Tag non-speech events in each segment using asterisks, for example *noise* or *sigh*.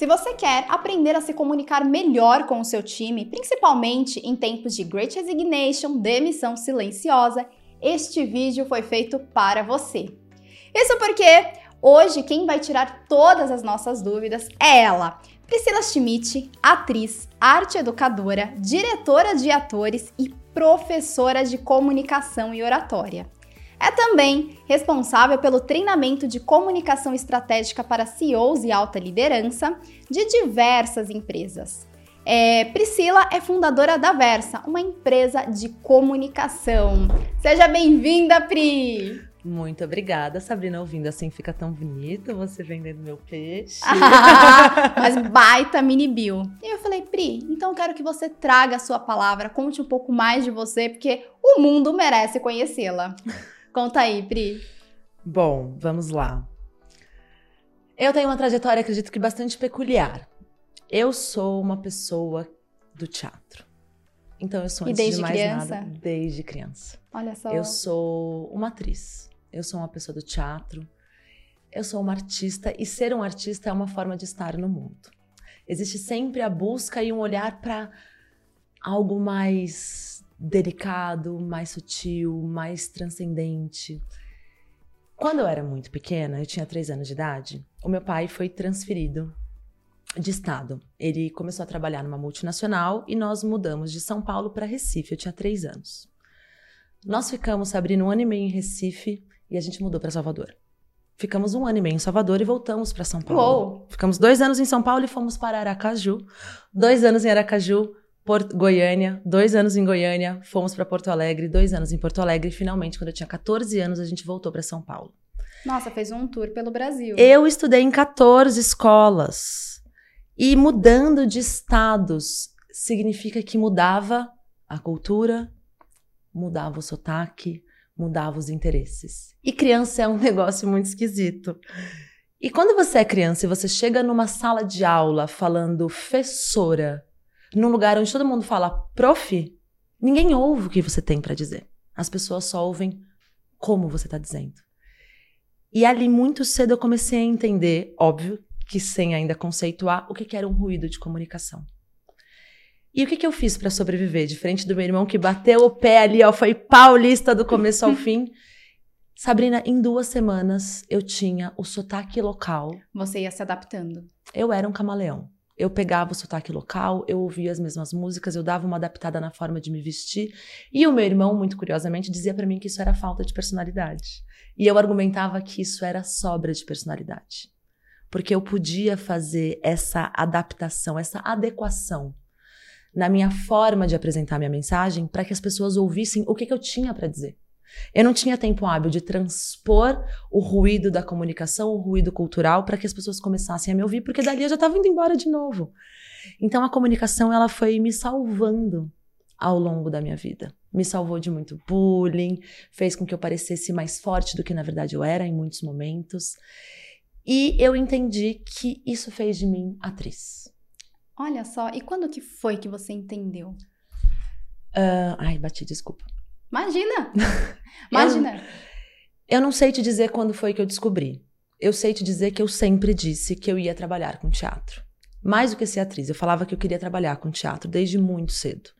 Se você quer aprender a se comunicar melhor com o seu time, principalmente em tempos de Great Resignation, demissão silenciosa, este vídeo foi feito para você. Isso porque hoje quem vai tirar todas as nossas dúvidas é ela, Priscila Schmidt, atriz, arte educadora, diretora de atores e professora de comunicação e oratória. É também responsável pelo treinamento de comunicação estratégica para CEOs e alta liderança de diversas empresas. É, Priscila é fundadora da Versa, uma empresa de comunicação. Seja bem-vinda, Pri! Muito obrigada, Sabrina. Ouvindo assim fica tão bonito você vendendo meu peixe. *laughs* mas baita mini bill. E eu falei, Pri, então eu quero que você traga a sua palavra, conte um pouco mais de você, porque o mundo merece conhecê-la. Conta aí, Pri. Bom, vamos lá. Eu tenho uma trajetória, acredito que bastante peculiar. Eu sou uma pessoa do teatro. Então eu sou antes e desde de mais criança? nada desde criança. Olha só. Eu sou uma atriz. Eu sou uma pessoa do teatro. Eu sou uma artista e ser um artista é uma forma de estar no mundo. Existe sempre a busca e um olhar para algo mais delicado, mais sutil, mais transcendente. Quando eu era muito pequena, eu tinha três anos de idade, o meu pai foi transferido de estado. Ele começou a trabalhar numa multinacional e nós mudamos de São Paulo para Recife. Eu tinha três anos. Nós ficamos, Sabrina, um ano e meio em Recife e a gente mudou para Salvador. Ficamos um ano e meio em Salvador e voltamos para São Paulo. Uou. Ficamos dois anos em São Paulo e fomos para Aracaju. Dois anos em Aracaju, Porto, Goiânia, dois anos em Goiânia, fomos para Porto Alegre, dois anos em Porto Alegre, e finalmente, quando eu tinha 14 anos, a gente voltou para São Paulo. Nossa, fez um tour pelo Brasil. Eu estudei em 14 escolas. E mudando de estados significa que mudava a cultura, mudava o sotaque, mudava os interesses. E criança é um *laughs* negócio muito esquisito. E quando você é criança e você chega numa sala de aula falando professora, num lugar onde todo mundo fala prof, ninguém ouve o que você tem para dizer. As pessoas só ouvem como você tá dizendo. E ali muito cedo eu comecei a entender, óbvio, que sem ainda conceituar, o que que era um ruído de comunicação. E o que, que eu fiz para sobreviver? Diferente do meu irmão que bateu o pé ali, ó, foi paulista do começo ao *laughs* fim. Sabrina, em duas semanas eu tinha o sotaque local. Você ia se adaptando. Eu era um camaleão. Eu pegava o sotaque local, eu ouvia as mesmas músicas, eu dava uma adaptada na forma de me vestir. E o meu irmão, muito curiosamente, dizia para mim que isso era falta de personalidade. E eu argumentava que isso era sobra de personalidade. Porque eu podia fazer essa adaptação, essa adequação na minha forma de apresentar minha mensagem para que as pessoas ouvissem o que, que eu tinha para dizer. Eu não tinha tempo hábil de transpor o ruído da comunicação, o ruído cultural, para que as pessoas começassem a me ouvir, porque dali eu já estava indo embora de novo. Então a comunicação ela foi me salvando ao longo da minha vida. Me salvou de muito bullying, fez com que eu parecesse mais forte do que na verdade eu era em muitos momentos. E eu entendi que isso fez de mim atriz. Olha só, e quando que foi que você entendeu? Uh, ai, bati, desculpa. Imagina! *laughs* *laughs* Imagina! Eu, eu não sei te dizer quando foi que eu descobri. Eu sei te dizer que eu sempre disse que eu ia trabalhar com teatro. Mais do que ser atriz, eu falava que eu queria trabalhar com teatro desde muito cedo.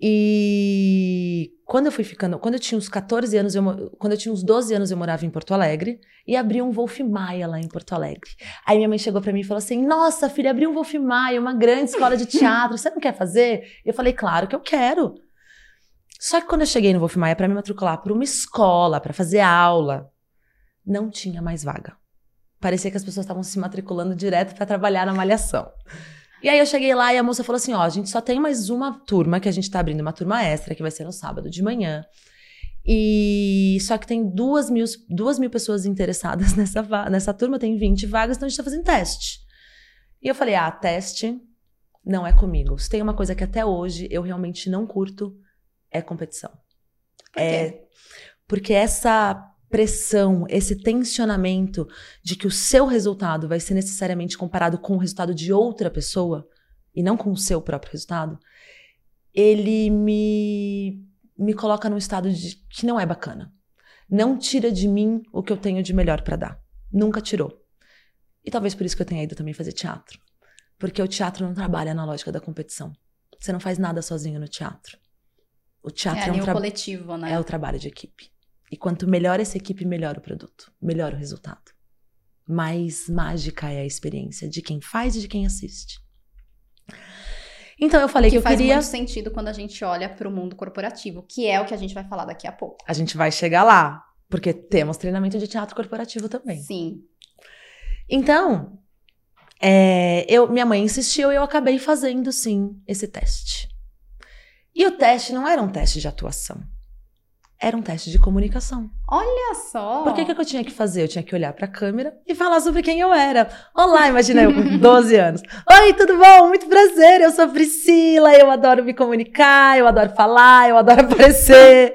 E quando eu fui ficando, quando eu tinha uns 14 anos, eu, quando eu tinha uns 12 anos, eu morava em Porto Alegre e abri um Wolf Maia lá em Porto Alegre. Aí minha mãe chegou para mim e falou assim: "Nossa, filha, abriu um Wolf Maia, uma grande escola de teatro, você não quer fazer?" Eu falei: "Claro que eu quero". Só que quando eu cheguei no Wolf Maia para me matricular para uma escola, para fazer aula, não tinha mais vaga. Parecia que as pessoas estavam se matriculando direto para trabalhar na malhação. E aí eu cheguei lá e a moça falou assim: ó, a gente só tem mais uma turma que a gente tá abrindo, uma turma extra, que vai ser no sábado de manhã. E só que tem duas mil, duas mil pessoas interessadas *laughs* nessa, nessa turma, tem 20 vagas, então a gente tá fazendo teste. E eu falei: ah, teste não é comigo. Se tem uma coisa que até hoje eu realmente não curto, é competição. Por É porque essa pressão, esse tensionamento de que o seu resultado vai ser necessariamente comparado com o resultado de outra pessoa e não com o seu próprio resultado, ele me me coloca num estado de que não é bacana. Não tira de mim o que eu tenho de melhor para dar. Nunca tirou. E talvez por isso que eu tenha ido também fazer teatro. Porque o teatro não trabalha na lógica da competição. Você não faz nada sozinho no teatro. O teatro é, é um tra... coletivo, né? É o trabalho de equipe. E quanto melhor essa equipe, melhor o produto, melhor o resultado. Mais mágica é a experiência de quem faz e de quem assiste. Então eu falei que, que eu faz queria. muito sentido quando a gente olha para o mundo corporativo, que é o que a gente vai falar daqui a pouco. A gente vai chegar lá, porque temos treinamento de teatro corporativo também. Sim. Então, é, eu, minha mãe insistiu e eu acabei fazendo sim esse teste. E o teste não era um teste de atuação. Era um teste de comunicação. Olha só! Por que, que eu tinha que fazer? Eu tinha que olhar para a câmera e falar sobre quem eu era. Olá, imagina eu com *laughs* 12 anos. Oi, tudo bom? Muito prazer, eu sou a Priscila, eu adoro me comunicar, eu adoro falar, eu adoro aparecer.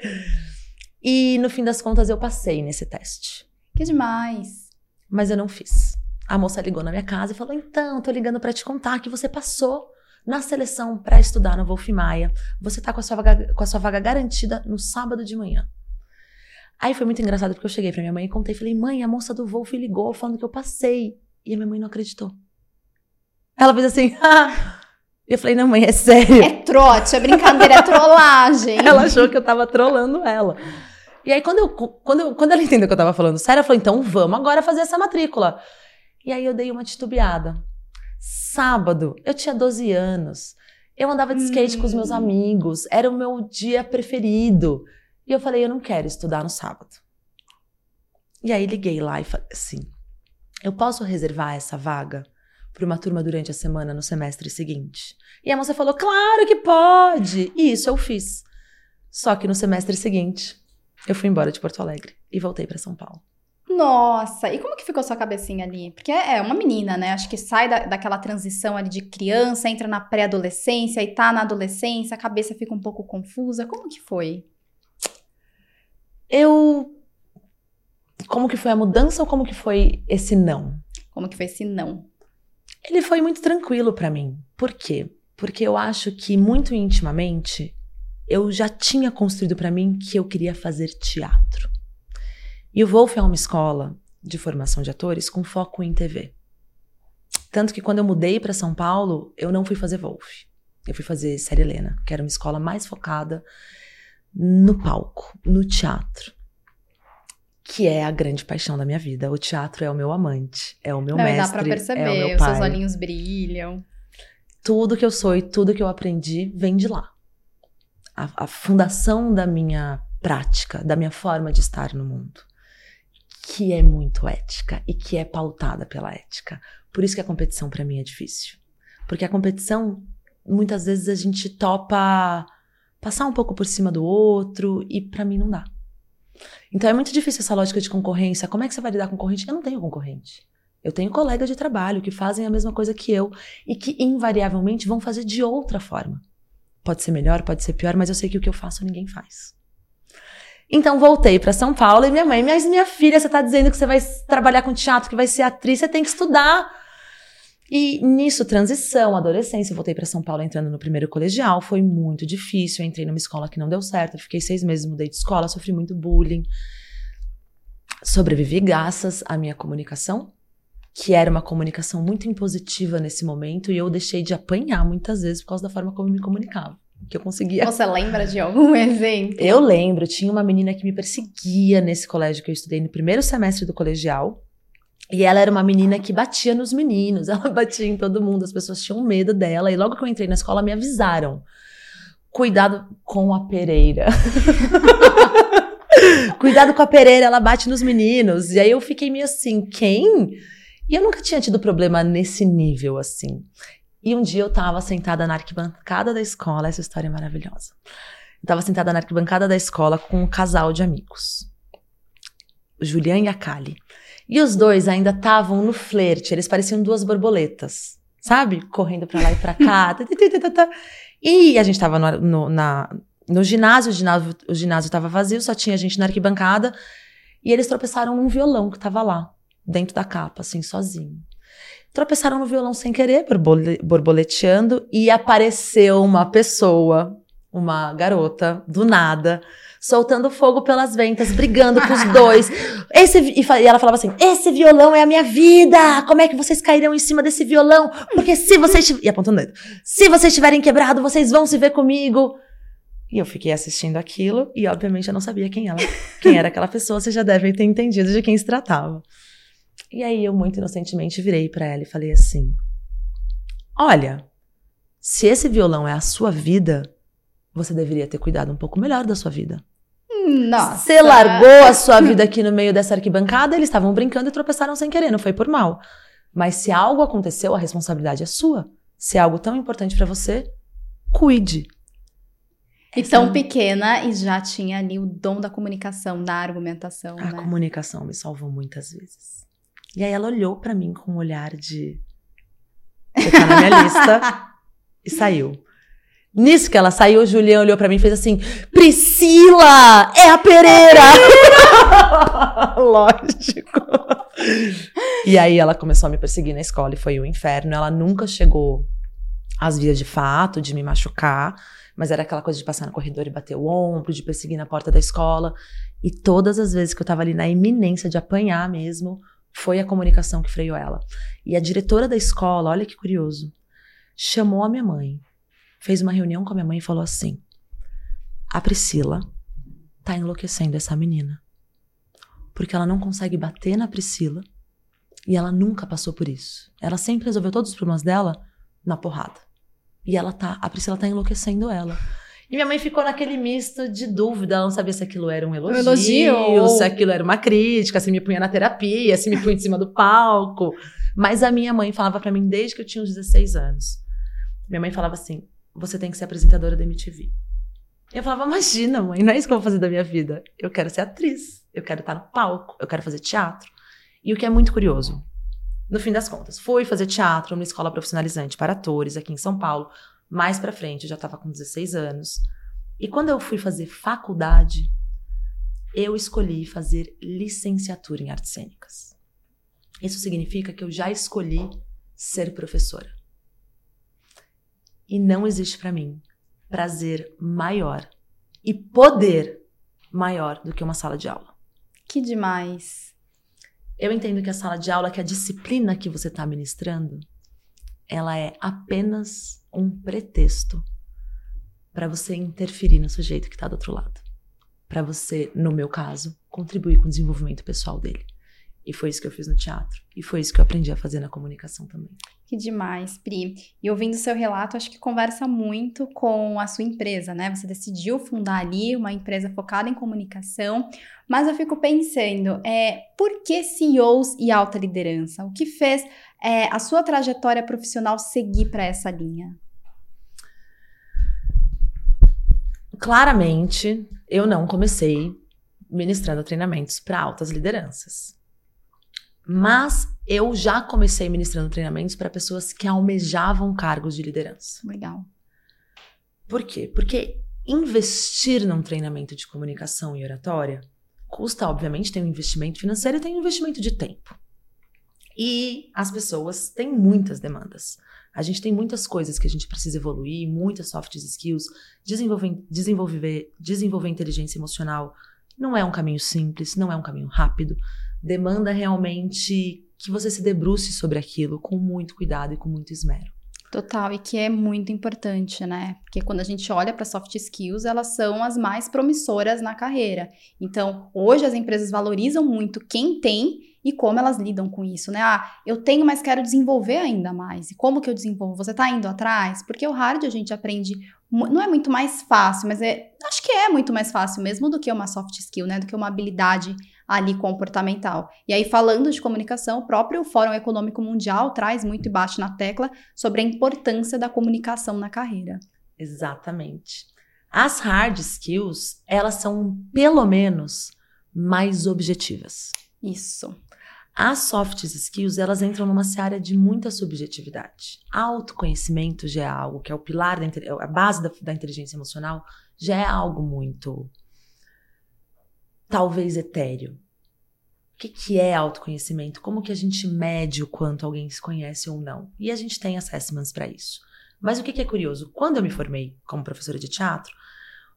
E no fim das contas eu passei nesse teste. Que demais! Mas eu não fiz. A moça ligou na minha casa e falou: Então, tô ligando para te contar que você passou na seleção para estudar no Wolf Maia. Você tá com a, sua vaga, com a sua vaga garantida no sábado de manhã. Aí foi muito engraçado porque eu cheguei pra minha mãe e contei. Falei, mãe, a moça do Wolf ligou falando que eu passei. E a minha mãe não acreditou. Ela fez assim, *laughs* ah. E eu falei, não, mãe, é sério. É trote, é brincadeira, é trollagem. *laughs* ela achou que eu tava trollando ela. E aí, quando, eu, quando, eu, quando ela entendeu que eu tava falando sério, ela falou, então vamos agora fazer essa matrícula. E aí eu dei uma titubeada. Sábado, eu tinha 12 anos. Eu andava de skate hum. com os meus hum. amigos, era o meu dia preferido. E eu falei, eu não quero estudar no sábado. E aí liguei lá e falei assim: eu posso reservar essa vaga para uma turma durante a semana no semestre seguinte? E a moça falou: claro que pode! E isso eu fiz. Só que no semestre seguinte, eu fui embora de Porto Alegre e voltei para São Paulo. Nossa, e como que ficou sua cabecinha ali? Porque é uma menina, né? Acho que sai da, daquela transição ali de criança, entra na pré-adolescência e tá na adolescência, a cabeça fica um pouco confusa. Como que foi? Eu. Como que foi a mudança ou como que foi esse não? Como que foi esse não? Ele foi muito tranquilo para mim. Por quê? Porque eu acho que muito intimamente eu já tinha construído para mim que eu queria fazer teatro. E o Wolf é uma escola de formação de atores com foco em TV. Tanto que quando eu mudei para São Paulo, eu não fui fazer Wolf. Eu fui fazer Série Helena, que era uma escola mais focada no palco, no teatro. Que é a grande paixão da minha vida. O teatro é o meu amante, é o meu não, mestre. Dá pra perceber, é o meu pai. seus olhinhos brilham. Tudo que eu sou e tudo que eu aprendi vem de lá. A, a fundação da minha prática, da minha forma de estar no mundo que é muito ética e que é pautada pela ética. Por isso que a competição para mim é difícil. Porque a competição, muitas vezes a gente topa passar um pouco por cima do outro e para mim não dá. Então é muito difícil essa lógica de concorrência. Como é que você vai lidar com concorrente? Eu não tenho concorrente. Eu tenho colegas de trabalho que fazem a mesma coisa que eu e que invariavelmente vão fazer de outra forma. Pode ser melhor, pode ser pior, mas eu sei que o que eu faço ninguém faz. Então voltei para São Paulo e minha mãe, mas minha filha, você tá dizendo que você vai trabalhar com teatro, que vai ser atriz, você tem que estudar. E nisso, transição, adolescência, voltei para São Paulo entrando no primeiro colegial, foi muito difícil. Eu entrei numa escola que não deu certo, fiquei seis meses, mudei de escola, sofri muito bullying. Sobrevivi graças à minha comunicação, que era uma comunicação muito impositiva nesse momento, e eu deixei de apanhar muitas vezes por causa da forma como eu me comunicava que eu conseguia. Você lembra de algum *laughs* exemplo? Eu lembro, tinha uma menina que me perseguia nesse colégio que eu estudei no primeiro semestre do colegial. E ela era uma menina que batia nos meninos, *laughs* ela batia em todo mundo, as pessoas tinham medo dela. E logo que eu entrei na escola, me avisaram: cuidado com a Pereira. *laughs* cuidado com a Pereira, ela bate nos meninos. E aí eu fiquei meio assim: quem? E eu nunca tinha tido problema nesse nível assim. E um dia eu tava sentada na arquibancada da escola, essa história é maravilhosa. Eu tava sentada na arquibancada da escola com um casal de amigos. O Julian e a Kali. E os dois ainda estavam no flerte, eles pareciam duas borboletas, sabe? Correndo pra lá e pra cá. *laughs* e a gente tava no, no, na, no ginásio, o ginásio, o ginásio tava vazio, só tinha gente na arquibancada. E eles tropeçaram num violão que tava lá, dentro da capa, assim, sozinho tropeçaram no violão sem querer, borboleteando, e apareceu uma pessoa, uma garota, do nada, soltando fogo pelas ventas, brigando com os *laughs* dois. Esse, e, e ela falava assim: esse violão é a minha vida! Como é que vocês cairão em cima desse violão? Porque se vocês. E apontando o dedo. Se vocês tiverem quebrado, vocês vão se ver comigo. E eu fiquei assistindo aquilo e, obviamente, eu não sabia quem ela, quem era aquela pessoa. Vocês já devem ter entendido de quem se tratava. E aí eu, muito inocentemente, virei para ela e falei assim: Olha, se esse violão é a sua vida, você deveria ter cuidado um pouco melhor da sua vida. Nossa. Você largou a sua vida aqui no meio dessa arquibancada, eles estavam brincando e tropeçaram sem querer, não foi por mal. Mas se algo aconteceu, a responsabilidade é sua. Se é algo tão importante para você, cuide. E tão é pequena e já tinha ali o dom da comunicação, da argumentação. A né? comunicação me salvou muitas vezes. E aí ela olhou para mim com um olhar de. Você tá na minha lista. *laughs* e saiu. Nisso que ela saiu, o Julian olhou para mim e fez assim: Priscila! É a Pereira! *laughs* Lógico. E aí ela começou a me perseguir na escola e foi o um inferno. Ela nunca chegou às vias de fato, de me machucar, mas era aquela coisa de passar no corredor e bater o ombro, de perseguir na porta da escola. E todas as vezes que eu tava ali na iminência de apanhar mesmo, foi a comunicação que freou ela. E a diretora da escola, olha que curioso, chamou a minha mãe, fez uma reunião com a minha mãe e falou assim: A Priscila tá enlouquecendo essa menina. Porque ela não consegue bater na Priscila e ela nunca passou por isso. Ela sempre resolveu todos os problemas dela na porrada. E ela tá, a Priscila tá enlouquecendo ela. E minha mãe ficou naquele misto de dúvida, ela não sabia se aquilo era um elogio, um elogio. se aquilo era uma crítica, se me punha na terapia, se me punha em cima do palco. Mas a minha mãe falava para mim desde que eu tinha uns 16 anos. Minha mãe falava assim: "Você tem que ser apresentadora da MTV". Eu falava: "Imagina, mãe, não é isso que eu vou fazer da minha vida. Eu quero ser atriz, eu quero estar no palco, eu quero fazer teatro". E o que é muito curioso, no fim das contas, fui fazer teatro numa escola profissionalizante para atores aqui em São Paulo, mais para frente, eu já estava com 16 anos. E quando eu fui fazer faculdade, eu escolhi fazer licenciatura em artes cênicas. Isso significa que eu já escolhi ser professora. E não existe para mim prazer maior e poder maior do que uma sala de aula. Que demais. Eu entendo que a sala de aula, que a disciplina que você está ministrando, ela é apenas um pretexto para você interferir no sujeito que está do outro lado. Para você, no meu caso, contribuir com o desenvolvimento pessoal dele. E foi isso que eu fiz no teatro. E foi isso que eu aprendi a fazer na comunicação também. Que demais, Pri. E ouvindo seu relato, acho que conversa muito com a sua empresa, né? Você decidiu fundar ali uma empresa focada em comunicação, mas eu fico pensando, é, por que CEOs e alta liderança? O que fez é, a sua trajetória profissional seguir para essa linha? Claramente, eu não comecei ministrando treinamentos para altas lideranças. Mas eu já comecei ministrando treinamentos para pessoas que almejavam cargos de liderança. Legal. Por quê? Porque investir num treinamento de comunicação e oratória custa, obviamente, tem um investimento financeiro e tem um investimento de tempo. E as pessoas têm muitas demandas. A gente tem muitas coisas que a gente precisa evoluir, muitas soft skills, desenvolver, desenvolver, desenvolver inteligência emocional. Não é um caminho simples, não é um caminho rápido demanda realmente que você se debruce sobre aquilo com muito cuidado e com muito esmero. Total, e que é muito importante, né? Porque quando a gente olha para soft skills, elas são as mais promissoras na carreira. Então, hoje as empresas valorizam muito quem tem e como elas lidam com isso, né? Ah, eu tenho, mas quero desenvolver ainda mais. E como que eu desenvolvo? Você está indo atrás? Porque o hard a gente aprende, não é muito mais fácil, mas é, acho que é muito mais fácil mesmo do que uma soft skill, né? Do que uma habilidade ali comportamental. E aí, falando de comunicação, o próprio Fórum Econômico Mundial traz muito e bate na tecla sobre a importância da comunicação na carreira. Exatamente. As hard skills, elas são pelo menos mais objetivas. Isso. As soft skills, elas entram numa área de muita subjetividade. Autoconhecimento já é algo que é o pilar, da, a base da, da inteligência emocional, já é algo muito talvez etéreo. O que, que é autoconhecimento? Como que a gente mede o quanto alguém se conhece ou não? E a gente tem assessments para isso. Mas o que, que é curioso? Quando eu me formei como professora de teatro,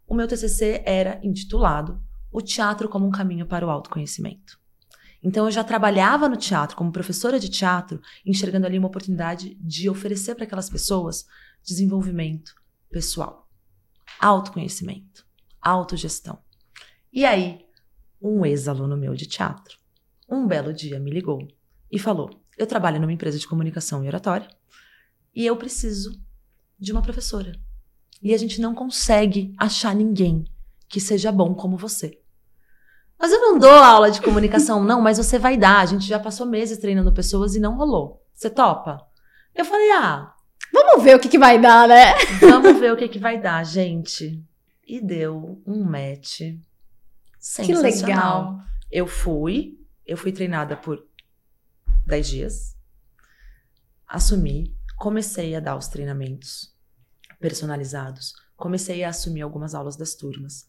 o meu TCC era intitulado O Teatro como um Caminho para o Autoconhecimento. Então, eu já trabalhava no teatro como professora de teatro, enxergando ali uma oportunidade de oferecer para aquelas pessoas desenvolvimento pessoal, autoconhecimento, autogestão. E aí, um ex-aluno meu de teatro, um belo dia me ligou e falou: Eu trabalho numa empresa de comunicação e oratória e eu preciso de uma professora. E a gente não consegue achar ninguém que seja bom como você. Mas eu não dou aula de comunicação, não, mas você vai dar. A gente já passou meses treinando pessoas e não rolou. Você topa? Eu falei, ah. Vamos ver o que, que vai dar, né? Vamos ver o que, que vai dar, gente. E deu um match sensacional. Que legal. Eu fui, eu fui treinada por 10 dias. Assumi, comecei a dar os treinamentos personalizados. Comecei a assumir algumas aulas das turmas.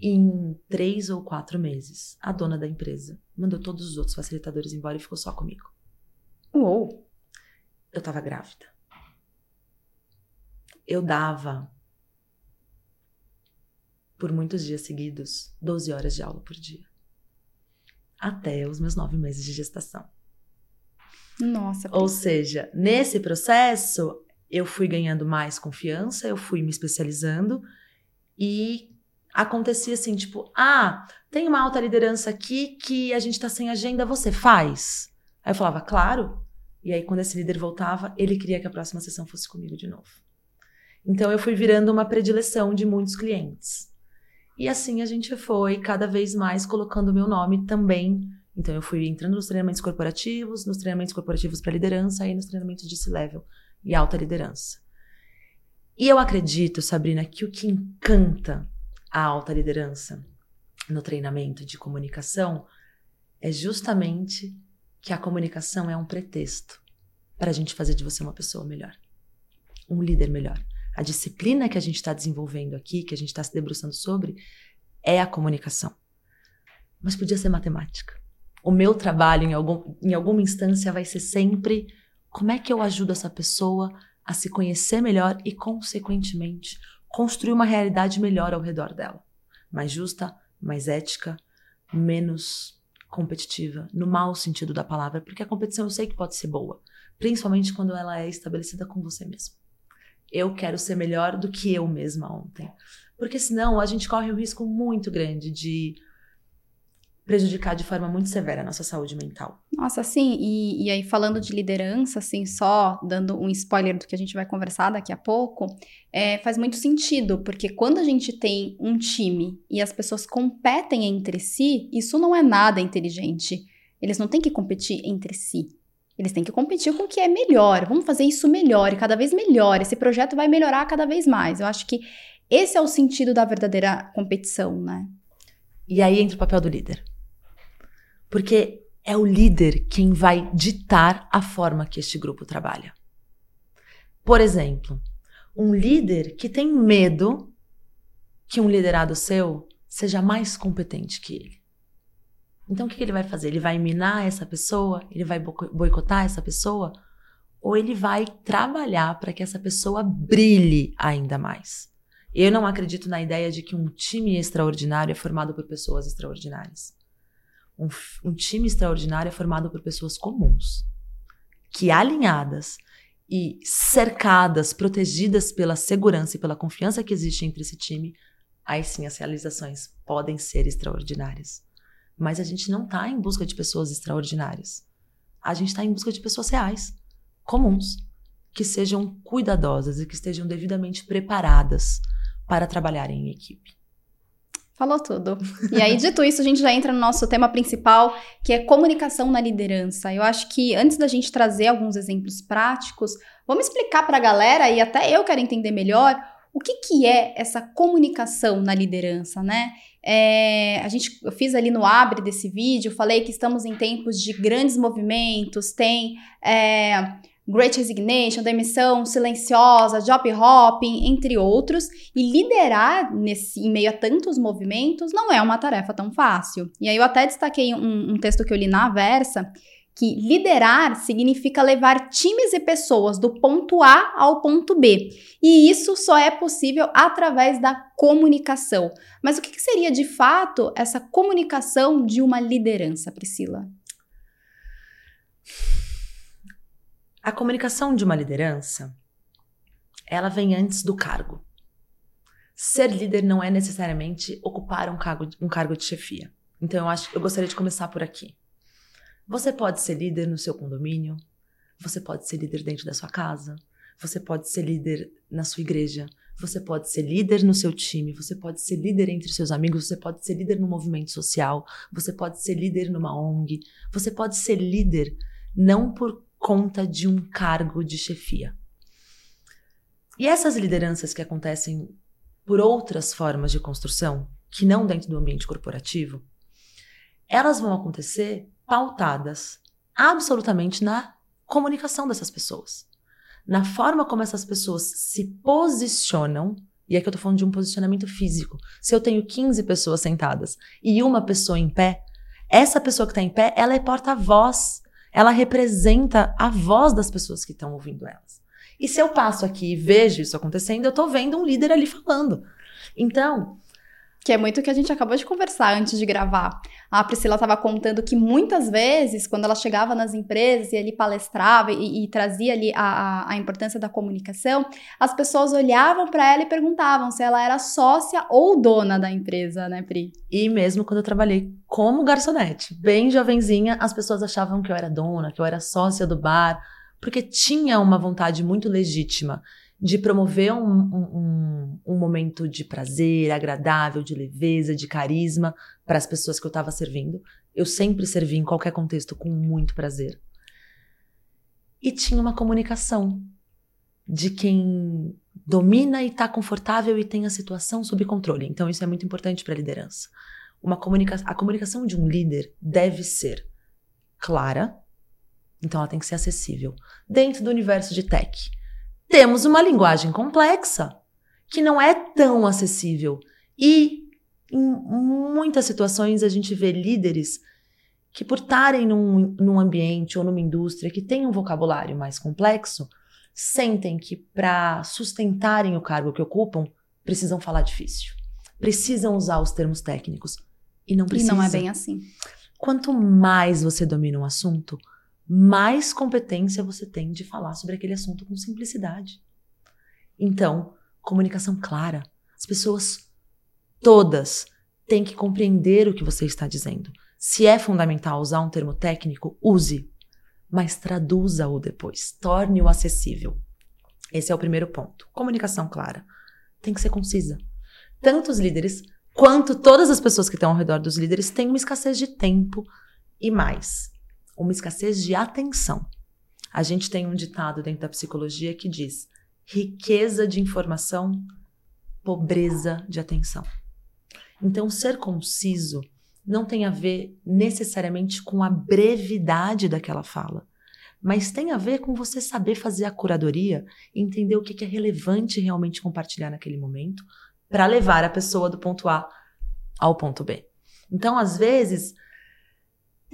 Em três ou quatro meses, a dona da empresa mandou todos os outros facilitadores embora e ficou só comigo. Uou! Eu tava grávida. Eu dava, por muitos dias seguidos, 12 horas de aula por dia. Até os meus nove meses de gestação. Nossa. Ou seja, nesse processo, eu fui ganhando mais confiança, eu fui me especializando e acontecia assim, tipo, ah, tem uma alta liderança aqui que a gente tá sem agenda, você faz? Aí eu falava, claro. E aí, quando esse líder voltava, ele queria que a próxima sessão fosse comigo de novo. Então, eu fui virando uma predileção de muitos clientes. E assim a gente foi cada vez mais colocando o meu nome também. Então, eu fui entrando nos treinamentos corporativos, nos treinamentos corporativos para liderança e nos treinamentos de C-Level e alta liderança. E eu acredito, Sabrina, que o que encanta a alta liderança no treinamento de comunicação é justamente que a comunicação é um pretexto para a gente fazer de você uma pessoa melhor, um líder melhor. A disciplina que a gente está desenvolvendo aqui, que a gente está se debruçando sobre, é a comunicação. Mas podia ser matemática. O meu trabalho, em, algum, em alguma instância, vai ser sempre como é que eu ajudo essa pessoa a se conhecer melhor e, consequentemente, construir uma realidade melhor ao redor dela. Mais justa, mais ética, menos competitiva, no mau sentido da palavra, porque a competição eu sei que pode ser boa, principalmente quando ela é estabelecida com você mesmo. Eu quero ser melhor do que eu mesma ontem. Porque senão a gente corre um risco muito grande de prejudicar de forma muito severa a nossa saúde mental. Nossa, sim, e, e, aí falando de liderança, assim, só dando um spoiler do que a gente vai conversar daqui a pouco, é, faz muito sentido, porque quando a gente tem um time e as pessoas competem entre si, isso não é nada inteligente. Eles não têm que competir entre si. Eles têm que competir com o que é melhor. Vamos fazer isso melhor e cada vez melhor. Esse projeto vai melhorar cada vez mais. Eu acho que esse é o sentido da verdadeira competição, né? E aí entra o papel do líder. Porque é o líder quem vai ditar a forma que este grupo trabalha. Por exemplo, um líder que tem medo que um liderado seu seja mais competente que ele. Então, o que ele vai fazer? Ele vai minar essa pessoa? Ele vai boicotar essa pessoa? Ou ele vai trabalhar para que essa pessoa brilhe ainda mais? Eu não acredito na ideia de que um time extraordinário é formado por pessoas extraordinárias. Um, um time extraordinário é formado por pessoas comuns, que alinhadas e cercadas, protegidas pela segurança e pela confiança que existe entre esse time, aí sim as realizações podem ser extraordinárias. Mas a gente não está em busca de pessoas extraordinárias. A gente está em busca de pessoas reais, comuns, que sejam cuidadosas e que estejam devidamente preparadas para trabalharem em equipe. Falou tudo. E aí, dito isso, a gente já entra no nosso tema principal, que é comunicação na liderança. Eu acho que antes da gente trazer alguns exemplos práticos, vamos explicar para a galera, e até eu quero entender melhor, o que, que é essa comunicação na liderança, né? É, a gente, eu fiz ali no abre desse vídeo, falei que estamos em tempos de grandes movimentos, tem. É, Great Resignation, demissão silenciosa, job hopping, entre outros, e liderar nesse, em meio a tantos movimentos não é uma tarefa tão fácil. E aí eu até destaquei um, um texto que eu li na Versa, que liderar significa levar times e pessoas do ponto A ao ponto B. E isso só é possível através da comunicação. Mas o que seria de fato essa comunicação de uma liderança, Priscila? A comunicação de uma liderança, ela vem antes do cargo. Ser líder não é necessariamente ocupar um cargo, um cargo de chefia. Então eu acho, eu gostaria de começar por aqui. Você pode ser líder no seu condomínio, você pode ser líder dentro da sua casa, você pode ser líder na sua igreja, você pode ser líder no seu time, você pode ser líder entre seus amigos, você pode ser líder no movimento social, você pode ser líder numa ONG, você pode ser líder não por conta de um cargo de chefia. E essas lideranças que acontecem por outras formas de construção, que não dentro do ambiente corporativo, elas vão acontecer pautadas absolutamente na comunicação dessas pessoas. Na forma como essas pessoas se posicionam, e aqui eu tô falando de um posicionamento físico. Se eu tenho 15 pessoas sentadas e uma pessoa em pé, essa pessoa que está em pé, ela é porta-voz. Ela representa a voz das pessoas que estão ouvindo elas. E se eu passo aqui e vejo isso acontecendo, eu tô vendo um líder ali falando. Então, que é muito o que a gente acabou de conversar antes de gravar. A Priscila estava contando que muitas vezes, quando ela chegava nas empresas e ali palestrava e, e trazia ali a, a, a, importância da comunicação, as pessoas olhavam para ela e perguntavam se ela era sócia ou dona da empresa, né, Pri? E mesmo quando eu trabalhei como garçonete, bem jovenzinha, as pessoas achavam que eu era dona, que eu era sócia do bar, porque tinha uma vontade muito legítima de promover um, um, um, momento de prazer, agradável, de leveza, de carisma para as pessoas que eu estava servindo. Eu sempre servi em qualquer contexto com muito prazer. E tinha uma comunicação de quem domina e está confortável e tem a situação sob controle. Então isso é muito importante para a liderança. Uma comunica a comunicação de um líder deve ser clara, então ela tem que ser acessível. Dentro do universo de tech, temos uma linguagem complexa que não é tão acessível. E em muitas situações a gente vê líderes que, por estarem num, num ambiente ou numa indústria que tem um vocabulário mais complexo, sentem que para sustentarem o cargo que ocupam, precisam falar difícil. Precisam usar os termos técnicos. E não precisam. E não é bem assim. Quanto mais você domina um assunto, mais competência você tem de falar sobre aquele assunto com simplicidade. Então, comunicação clara. As pessoas todas têm que compreender o que você está dizendo. Se é fundamental usar um termo técnico, use, mas traduza-o depois, torne-o acessível. Esse é o primeiro ponto. Comunicação clara. Tem que ser concisa. Tanto os líderes quanto todas as pessoas que estão ao redor dos líderes têm uma escassez de tempo e mais uma escassez de atenção. A gente tem um ditado dentro da psicologia que diz: riqueza de informação, pobreza de atenção. Então, ser conciso não tem a ver necessariamente com a brevidade daquela fala, mas tem a ver com você saber fazer a curadoria entender o que é relevante realmente compartilhar naquele momento para levar a pessoa do ponto A ao ponto B. Então, às vezes,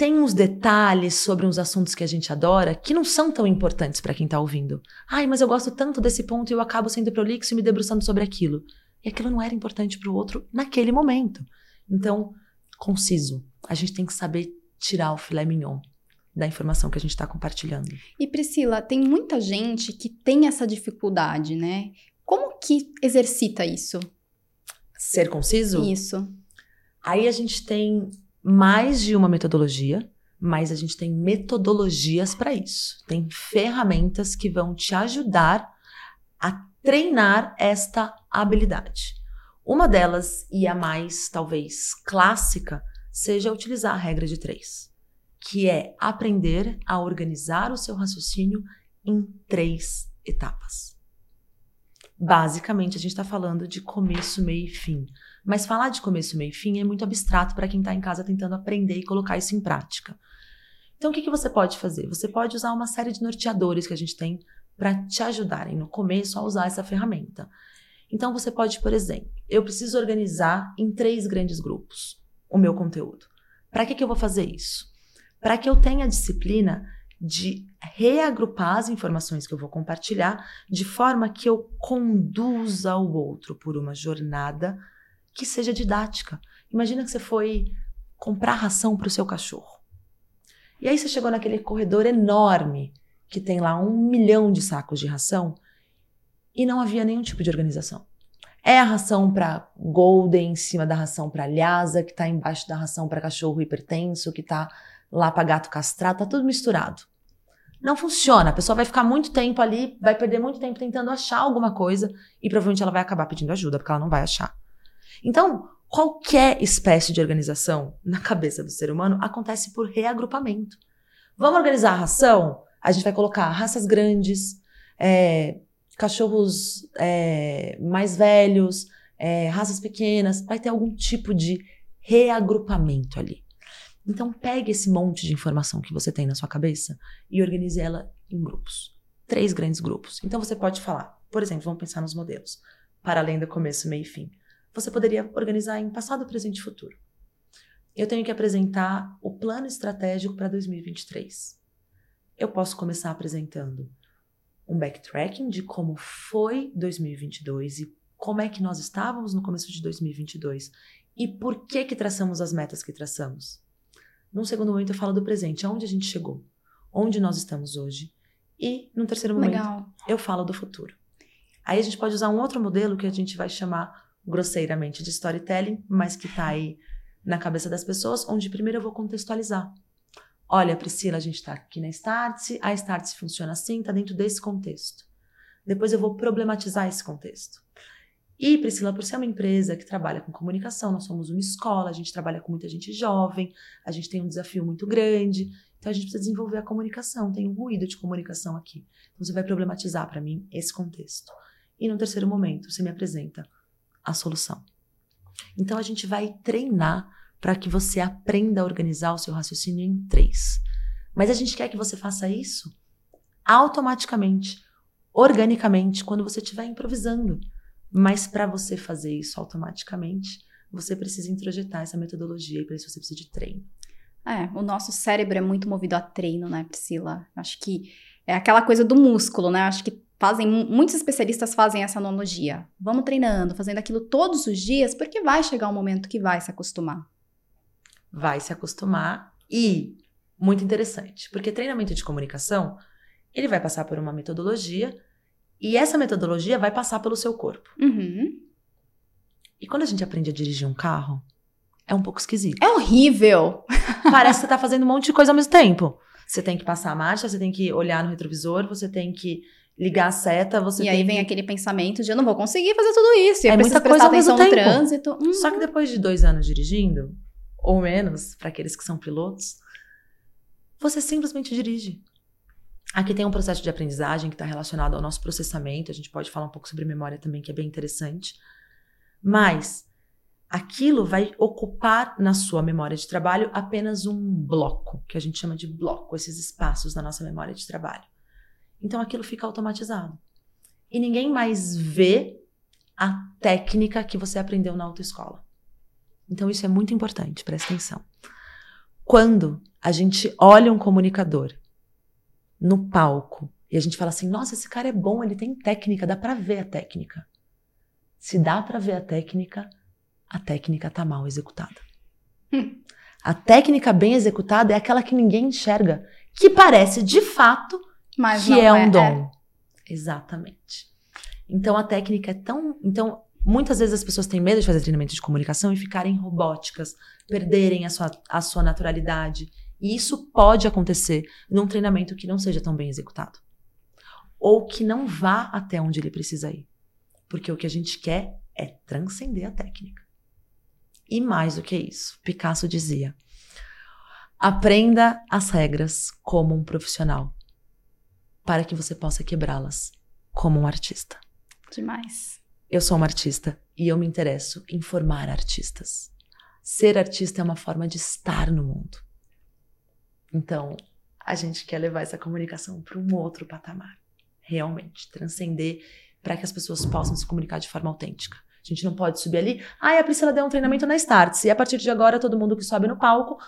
tem uns detalhes sobre uns assuntos que a gente adora que não são tão importantes para quem está ouvindo. Ai, mas eu gosto tanto desse ponto e eu acabo sendo prolixo e me debruçando sobre aquilo. E aquilo não era importante para o outro naquele momento. Então, conciso. A gente tem que saber tirar o filé mignon da informação que a gente está compartilhando. E Priscila, tem muita gente que tem essa dificuldade, né? Como que exercita isso? Ser conciso? Isso. Aí a gente tem mais de uma metodologia, mas a gente tem metodologias para isso. Tem ferramentas que vão te ajudar a treinar esta habilidade. Uma delas, e a mais talvez clássica, seja utilizar a regra de três, que é aprender a organizar o seu raciocínio em três etapas. Basicamente, a gente está falando de começo, meio e fim. Mas falar de começo, meio e fim é muito abstrato para quem está em casa tentando aprender e colocar isso em prática. Então, o que, que você pode fazer? Você pode usar uma série de norteadores que a gente tem para te ajudarem no começo a usar essa ferramenta. Então, você pode, por exemplo, eu preciso organizar em três grandes grupos o meu conteúdo. Para que, que eu vou fazer isso? para que eu tenha disciplina de reagrupar as informações que eu vou compartilhar de forma que eu conduza o outro por uma jornada que seja didática. Imagina que você foi comprar ração para o seu cachorro. E aí você chegou naquele corredor enorme que tem lá um milhão de sacos de ração e não havia nenhum tipo de organização. É a ração para Golden em cima da ração para Lhasa, que está embaixo da ração para cachorro hipertenso, que está lá para gato castrado, tá tudo misturado. Não funciona. A pessoa vai ficar muito tempo ali, vai perder muito tempo tentando achar alguma coisa e provavelmente ela vai acabar pedindo ajuda, porque ela não vai achar. Então, qualquer espécie de organização na cabeça do ser humano acontece por reagrupamento. Vamos organizar a ração? A gente vai colocar raças grandes, é, cachorros é, mais velhos, é, raças pequenas, vai ter algum tipo de reagrupamento ali. Então, pegue esse monte de informação que você tem na sua cabeça e organize ela em grupos. Três grandes grupos. Então, você pode falar, por exemplo, vamos pensar nos modelos, para além do começo, meio e fim. Você poderia organizar em passado, presente e futuro. Eu tenho que apresentar o plano estratégico para 2023. Eu posso começar apresentando um backtracking de como foi 2022 e como é que nós estávamos no começo de 2022 e por que que traçamos as metas que traçamos. Num segundo momento, eu falo do presente, aonde a gente chegou, onde nós estamos hoje. E, num terceiro momento, Legal. eu falo do futuro. Aí a gente pode usar um outro modelo que a gente vai chamar grosseiramente de storytelling, mas que está aí na cabeça das pessoas, onde primeiro eu vou contextualizar. Olha, Priscila, a gente está aqui na Startse, a Startse funciona assim, está dentro desse contexto. Depois eu vou problematizar esse contexto. E, Priscila, por ser uma empresa que trabalha com comunicação, nós somos uma escola, a gente trabalha com muita gente jovem, a gente tem um desafio muito grande, então a gente precisa desenvolver a comunicação, tem um ruído de comunicação aqui. Então você vai problematizar para mim esse contexto. E no terceiro momento, você me apresenta a solução. Então a gente vai treinar para que você aprenda a organizar o seu raciocínio em três. Mas a gente quer que você faça isso automaticamente, organicamente, quando você estiver improvisando. Mas para você fazer isso automaticamente, você precisa introjetar essa metodologia e para isso você precisa de treino. É, o nosso cérebro é muito movido a treino, né, Priscila? Acho que é aquela coisa do músculo, né? Acho que fazem muitos especialistas fazem essa analogia. Vamos treinando, fazendo aquilo todos os dias, porque vai chegar um momento que vai se acostumar. Vai se acostumar e muito interessante, porque treinamento de comunicação, ele vai passar por uma metodologia e essa metodologia vai passar pelo seu corpo. Uhum. E quando a gente aprende a dirigir um carro, é um pouco esquisito. É horrível. Parece que você tá *laughs* fazendo um monte de coisa ao mesmo tempo. Você tem que passar a marcha, você tem que olhar no retrovisor, você tem que ligar a seta, você e aí vem que... aquele pensamento de eu não vou conseguir fazer tudo isso. E é muita coisa ao mesmo tempo. trânsito. Uhum. Só que depois de dois anos dirigindo, ou menos, para aqueles que são pilotos, você simplesmente dirige. Aqui tem um processo de aprendizagem que está relacionado ao nosso processamento. A gente pode falar um pouco sobre memória também, que é bem interessante. Mas aquilo vai ocupar na sua memória de trabalho apenas um bloco, que a gente chama de bloco, esses espaços na nossa memória de trabalho. Então aquilo fica automatizado. E ninguém mais vê a técnica que você aprendeu na autoescola. Então isso é muito importante, presta atenção. Quando a gente olha um comunicador no palco e a gente fala assim: nossa, esse cara é bom, ele tem técnica, dá para ver a técnica. Se dá para ver a técnica, a técnica tá mal executada. Hum. *laughs* A técnica bem executada é aquela que ninguém enxerga, que parece de fato Mas que é um é, dom. É. Exatamente. Então a técnica é tão, então muitas vezes as pessoas têm medo de fazer treinamento de comunicação e ficarem robóticas, perderem a sua, a sua naturalidade e isso pode acontecer num treinamento que não seja tão bem executado. Ou que não vá até onde ele precisa ir. Porque o que a gente quer é transcender a técnica. E mais do que isso, Picasso dizia: aprenda as regras como um profissional, para que você possa quebrá-las como um artista. Demais. Eu sou uma artista e eu me interesso em formar artistas. Ser artista é uma forma de estar no mundo. Então, a gente quer levar essa comunicação para um outro patamar. Realmente, transcender para que as pessoas possam se comunicar de forma autêntica. A gente não pode subir ali, ah, a Priscila deu um treinamento na Starts, e a partir de agora todo mundo que sobe no palco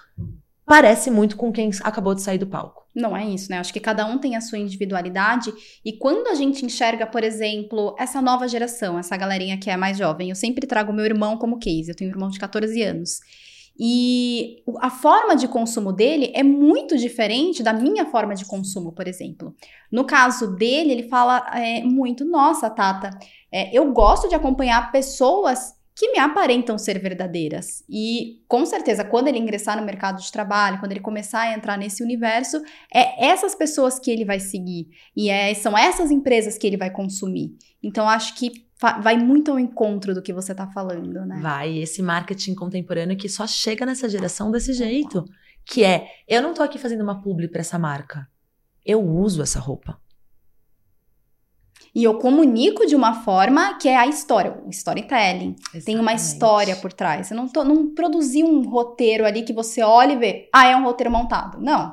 parece muito com quem acabou de sair do palco. Não é isso, né? Acho que cada um tem a sua individualidade. E quando a gente enxerga, por exemplo, essa nova geração, essa galerinha que é mais jovem, eu sempre trago meu irmão como case. Eu tenho um irmão de 14 anos. E a forma de consumo dele é muito diferente da minha forma de consumo, por exemplo. No caso dele, ele fala é, muito: nossa, Tata, é, eu gosto de acompanhar pessoas que me aparentam ser verdadeiras. E com certeza, quando ele ingressar no mercado de trabalho, quando ele começar a entrar nesse universo, é essas pessoas que ele vai seguir e é, são essas empresas que ele vai consumir. Então, acho que vai muito ao encontro do que você está falando, né? Vai, esse marketing contemporâneo que só chega nessa geração desse jeito, que é, eu não tô aqui fazendo uma publi para essa marca. Eu uso essa roupa. E eu comunico de uma forma que é a história, o storytelling. Exatamente. Tem uma história por trás. Eu não, tô, não produzi um roteiro ali que você olha e vê, ah, é um roteiro montado. Não.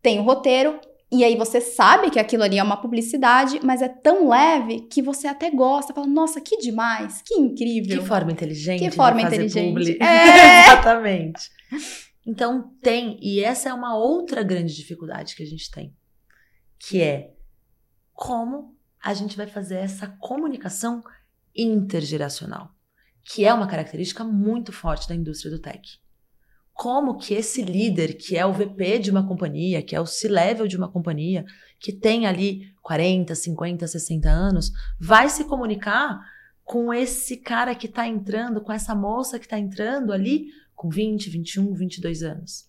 Tem o um roteiro, e aí você sabe que aquilo ali é uma publicidade, mas é tão leve que você até gosta, fala, nossa, que demais, que incrível. Que forma inteligente. Que forma inteligente. É. *laughs* Exatamente. Então tem, e essa é uma outra grande dificuldade que a gente tem, que é como a gente vai fazer essa comunicação intergeracional, que é uma característica muito forte da indústria do tech como que esse líder, que é o VP de uma companhia, que é o C-level de uma companhia, que tem ali 40, 50, 60 anos, vai se comunicar com esse cara que está entrando, com essa moça que está entrando ali com 20, 21, 22 anos.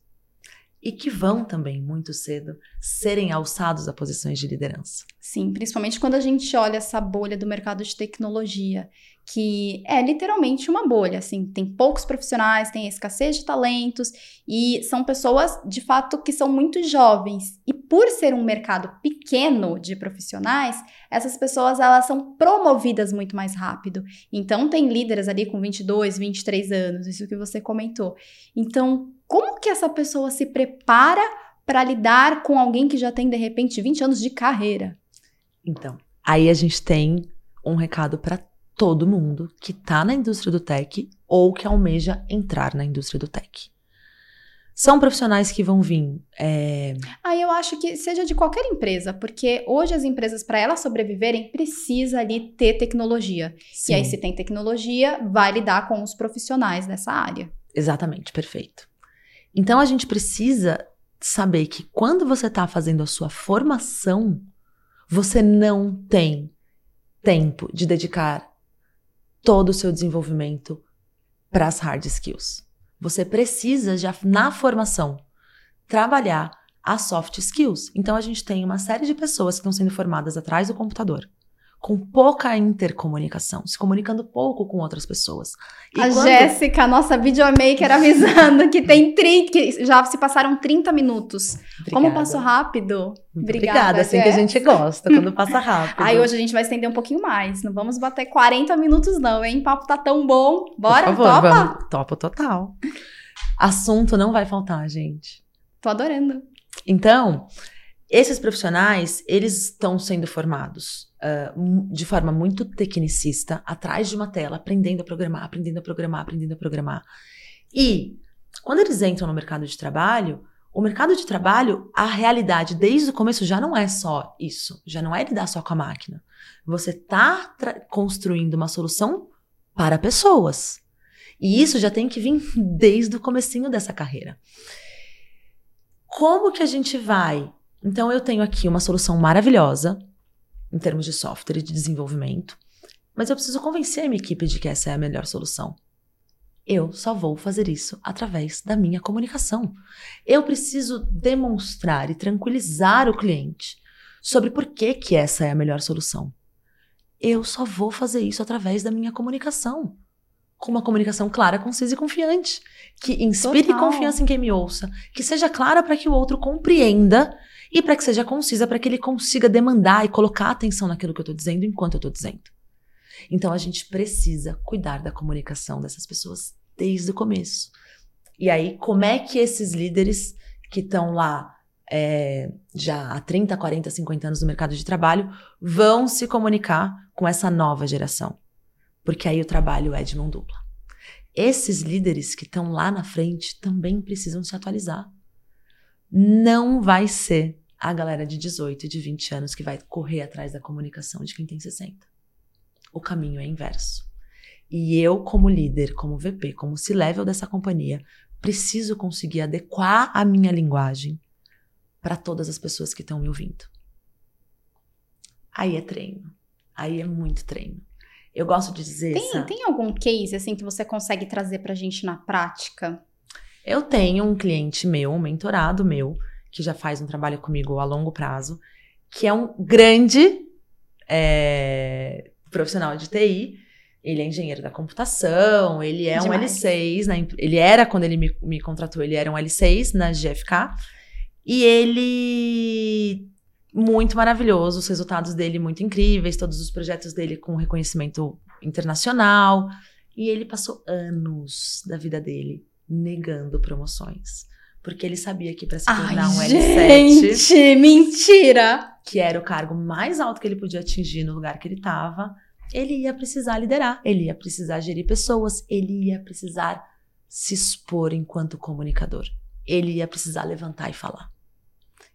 E que vão também, muito cedo, serem alçados a posições de liderança. Sim, principalmente quando a gente olha essa bolha do mercado de tecnologia, que é literalmente uma bolha, assim, tem poucos profissionais, tem escassez de talentos e são pessoas de fato que são muito jovens. E por ser um mercado pequeno de profissionais, essas pessoas elas são promovidas muito mais rápido. Então tem líderes ali com 22, 23 anos, isso que você comentou. Então, como que essa pessoa se prepara para lidar com alguém que já tem de repente 20 anos de carreira? Então, aí a gente tem um recado para todo mundo que está na indústria do tech ou que almeja entrar na indústria do tech. São profissionais que vão vir. É... Ah, eu acho que seja de qualquer empresa, porque hoje as empresas, para elas sobreviverem, precisa ali ter tecnologia. Sim. E aí, se tem tecnologia, vai lidar com os profissionais dessa área. Exatamente, perfeito. Então a gente precisa saber que quando você está fazendo a sua formação, você não tem tempo de dedicar todo o seu desenvolvimento para as hard skills. Você precisa já na formação trabalhar as soft skills. Então a gente tem uma série de pessoas que estão sendo formadas atrás do computador com pouca intercomunicação, se comunicando pouco com outras pessoas. E a quando... Jéssica, nossa videomaker, avisando que tem *laughs* tri... que já se passaram 30 minutos. Obrigada. Como passou rápido? Obrigada, Obrigada assim Jess. que a gente gosta, quando passa rápido. Aí hoje a gente vai estender um pouquinho mais. Não vamos bater 40 minutos, não, hein? O papo tá tão bom. Bora? Por favor, Topa? Vamos. Topa total. Assunto não vai faltar, gente. Tô adorando. Então, esses profissionais, eles estão sendo formados uh, de forma muito tecnicista, atrás de uma tela, aprendendo a programar, aprendendo a programar, aprendendo a programar. E quando eles entram no mercado de trabalho, o mercado de trabalho, a realidade desde o começo já não é só isso, já não é lidar só com a máquina. Você está construindo uma solução para pessoas. E isso já tem que vir desde o comecinho dessa carreira. Como que a gente vai então eu tenho aqui uma solução maravilhosa em termos de software e de desenvolvimento, mas eu preciso convencer a minha equipe de que essa é a melhor solução. Eu só vou fazer isso através da minha comunicação. Eu preciso demonstrar e tranquilizar o cliente sobre por que, que essa é a melhor solução. Eu só vou fazer isso através da minha comunicação. Com uma comunicação clara, concisa e confiante. Que inspire Total. confiança em quem me ouça. Que seja clara para que o outro compreenda e para que seja concisa, para que ele consiga demandar e colocar atenção naquilo que eu estou dizendo enquanto eu estou dizendo. Então a gente precisa cuidar da comunicação dessas pessoas desde o começo. E aí, como é que esses líderes que estão lá é, já há 30, 40, 50 anos no mercado de trabalho vão se comunicar com essa nova geração? Porque aí o trabalho é de mão dupla. Esses líderes que estão lá na frente também precisam se atualizar. Não vai ser a galera de 18 e de 20 anos que vai correr atrás da comunicação de quem tem 60. O caminho é inverso. E eu, como líder, como VP, como C-level dessa companhia, preciso conseguir adequar a minha linguagem para todas as pessoas que estão me ouvindo. Aí é treino. Aí é muito treino. Eu gosto de dizer. Tem, tem algum case assim que você consegue trazer para a gente na prática? Eu tenho um cliente meu, um mentorado meu, que já faz um trabalho comigo a longo prazo, que é um grande é, profissional de TI. Ele é engenheiro da computação, ele é Demais. um L6, né? ele era, quando ele me, me contratou, ele era um L6 na GFK. E ele muito maravilhoso, os resultados dele muito incríveis, todos os projetos dele com reconhecimento internacional. E ele passou anos da vida dele negando promoções. Porque ele sabia que para se tornar Ai, um L7. Gente, mentira! Que era o cargo mais alto que ele podia atingir no lugar que ele estava, ele ia precisar liderar, ele ia precisar gerir pessoas, ele ia precisar se expor enquanto comunicador. Ele ia precisar levantar e falar.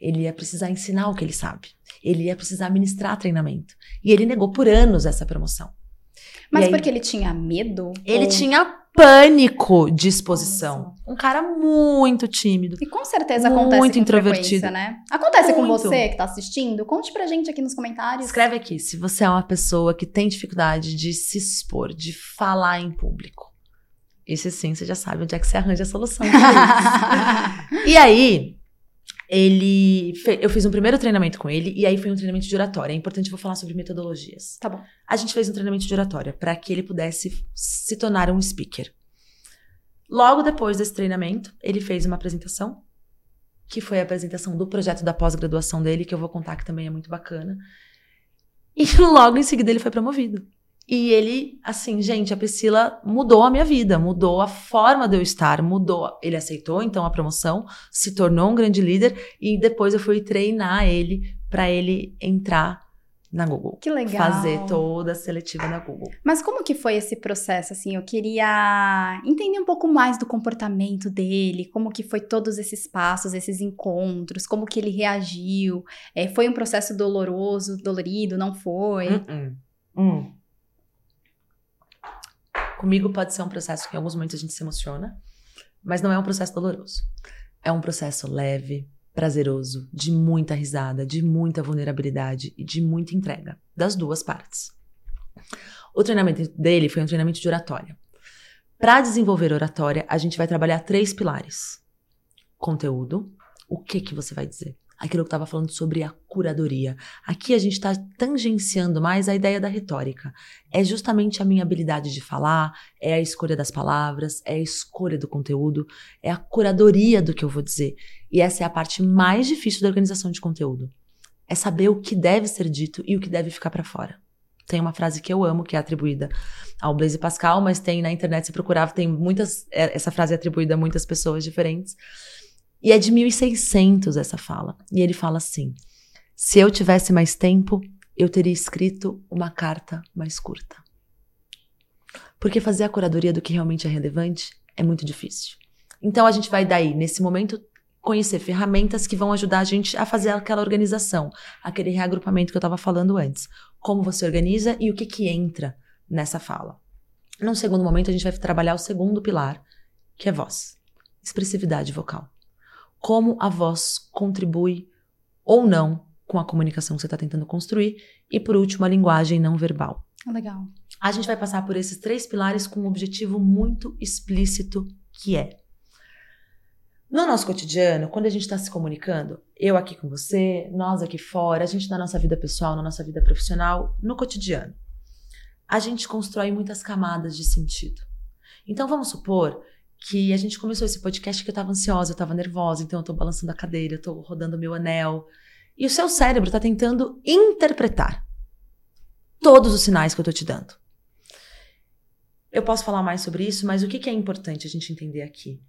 Ele ia precisar ensinar o que ele sabe. Ele ia precisar ministrar treinamento. E ele negou por anos essa promoção. Mas aí, porque ele tinha medo? Ele ou... tinha pânico de exposição. Um cara muito tímido. E com certeza acontece muito introvertido, né? Acontece muito. com você que tá assistindo? Conte pra gente aqui nos comentários. Escreve aqui se você é uma pessoa que tem dificuldade de se expor, de falar em público. Esse sim, você já sabe onde é que você arranja a solução. *laughs* e aí, ele eu fiz um primeiro treinamento com ele e aí foi um treinamento de oratória. É importante eu vou falar sobre metodologias. Tá bom. A gente fez um treinamento de oratória para que ele pudesse se tornar um speaker. Logo depois desse treinamento, ele fez uma apresentação, que foi a apresentação do projeto da pós-graduação dele, que eu vou contar que também é muito bacana. E *laughs* logo em seguida ele foi promovido. E ele, assim, gente, a Priscila mudou a minha vida, mudou a forma de eu estar, mudou. Ele aceitou então a promoção, se tornou um grande líder e depois eu fui treinar ele para ele entrar na Google. Que legal. Fazer toda a seletiva na Google. Mas como que foi esse processo assim? Eu queria entender um pouco mais do comportamento dele, como que foi todos esses passos, esses encontros, como que ele reagiu. É, foi um processo doloroso, dolorido, não foi? Uh -uh. Hum. Comigo pode ser um processo que em alguns momentos a gente se emociona, mas não é um processo doloroso. É um processo leve, prazeroso, de muita risada, de muita vulnerabilidade e de muita entrega, das duas partes. O treinamento dele foi um treinamento de oratória. Para desenvolver oratória, a gente vai trabalhar três pilares: conteúdo, o que que você vai dizer? Aquilo que eu estava falando sobre a curadoria. Aqui a gente está tangenciando mais a ideia da retórica. É justamente a minha habilidade de falar, é a escolha das palavras, é a escolha do conteúdo, é a curadoria do que eu vou dizer. E essa é a parte mais difícil da organização de conteúdo. É saber o que deve ser dito e o que deve ficar para fora. Tem uma frase que eu amo, que é atribuída ao Blaise Pascal, mas tem na internet, se procurava, tem muitas. É, essa frase é atribuída a muitas pessoas diferentes e é de 1600 essa fala. E ele fala assim: se eu tivesse mais tempo, eu teria escrito uma carta mais curta. Porque fazer a curadoria do que realmente é relevante é muito difícil. Então a gente vai daí, nesse momento, conhecer ferramentas que vão ajudar a gente a fazer aquela organização, aquele reagrupamento que eu estava falando antes. Como você organiza e o que, que entra nessa fala. Num segundo momento, a gente vai trabalhar o segundo pilar, que é voz, expressividade vocal como a voz contribui ou não com a comunicação que você está tentando construir. E por último, a linguagem não verbal. Legal. A gente vai passar por esses três pilares com um objetivo muito explícito que é. No nosso cotidiano, quando a gente está se comunicando, eu aqui com você, nós aqui fora, a gente na nossa vida pessoal, na nossa vida profissional, no cotidiano, a gente constrói muitas camadas de sentido. Então vamos supor que a gente começou esse podcast que eu tava ansiosa, eu tava nervosa, então eu tô balançando a cadeira, eu tô rodando meu anel. E o seu cérebro tá tentando interpretar todos os sinais que eu tô te dando. Eu posso falar mais sobre isso, mas o que, que é importante a gente entender aqui?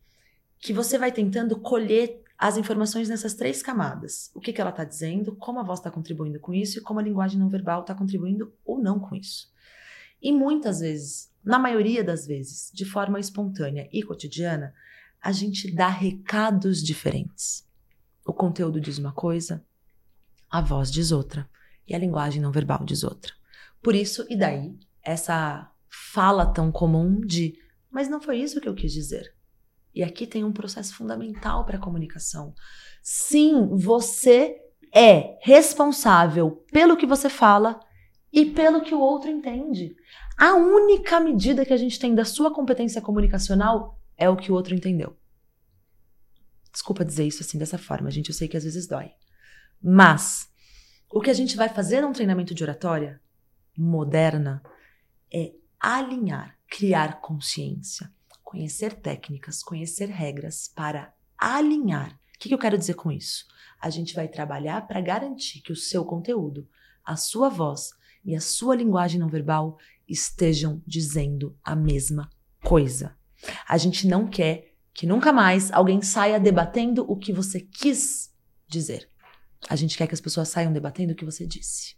Que você vai tentando colher as informações nessas três camadas. O que, que ela está dizendo, como a voz está contribuindo com isso e como a linguagem não verbal está contribuindo ou não com isso. E muitas vezes na maioria das vezes, de forma espontânea e cotidiana, a gente dá recados diferentes. o conteúdo diz uma coisa, a voz diz outra e a linguagem não verbal diz outra. Por isso, e daí, essa fala tão comum de, mas não foi isso que eu quis dizer. E aqui tem um processo fundamental para a comunicação. Sim, você é responsável pelo que você fala e pelo que o outro entende. A única medida que a gente tem da sua competência comunicacional é o que o outro entendeu. Desculpa dizer isso assim dessa forma, gente, eu sei que às vezes dói. Mas o que a gente vai fazer num treinamento de oratória moderna é alinhar, criar consciência, conhecer técnicas, conhecer regras para alinhar. O que, que eu quero dizer com isso? A gente vai trabalhar para garantir que o seu conteúdo, a sua voz e a sua linguagem não verbal estejam dizendo a mesma coisa. A gente não quer que nunca mais alguém saia debatendo o que você quis dizer. A gente quer que as pessoas saiam debatendo o que você disse.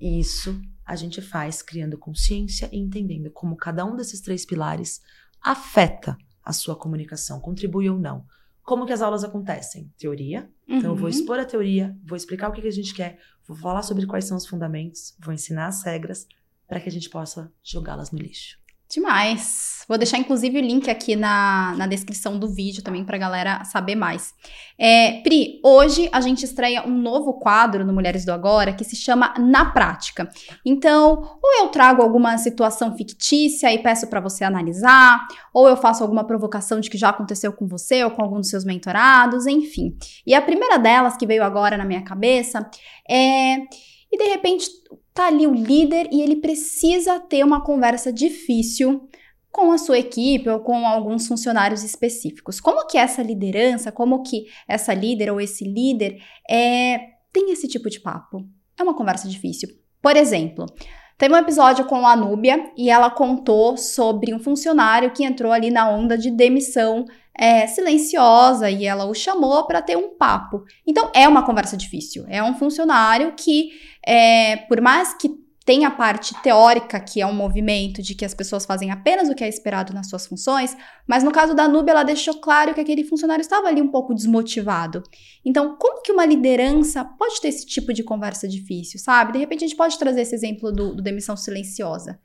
E isso a gente faz criando consciência e entendendo como cada um desses três pilares afeta a sua comunicação, contribui ou não. Como que as aulas acontecem? Teoria. Uhum. Então, eu vou uhum. expor a teoria, vou explicar o que, que a gente quer, vou falar sobre quais são os fundamentos, vou ensinar as regras para que a gente possa jogá-las no lixo. Demais. Vou deixar inclusive o link aqui na, na descrição do vídeo também para galera saber mais. É, Pri, hoje a gente estreia um novo quadro no Mulheres do Agora que se chama Na Prática. Então, ou eu trago alguma situação fictícia e peço para você analisar, ou eu faço alguma provocação de que já aconteceu com você ou com algum dos seus mentorados, enfim. E a primeira delas que veio agora na minha cabeça é. E de repente tá ali o líder e ele precisa ter uma conversa difícil com a sua equipe ou com alguns funcionários específicos. Como que essa liderança, como que essa líder ou esse líder é, tem esse tipo de papo? É uma conversa difícil. Por exemplo, teve um episódio com a Núbia e ela contou sobre um funcionário que entrou ali na onda de demissão é, silenciosa e ela o chamou para ter um papo. Então é uma conversa difícil. É um funcionário que, é, por mais que tenha a parte teórica, que é um movimento de que as pessoas fazem apenas o que é esperado nas suas funções, mas no caso da Nube, ela deixou claro que aquele funcionário estava ali um pouco desmotivado. Então, como que uma liderança pode ter esse tipo de conversa difícil, sabe? De repente, a gente pode trazer esse exemplo do, do demissão silenciosa.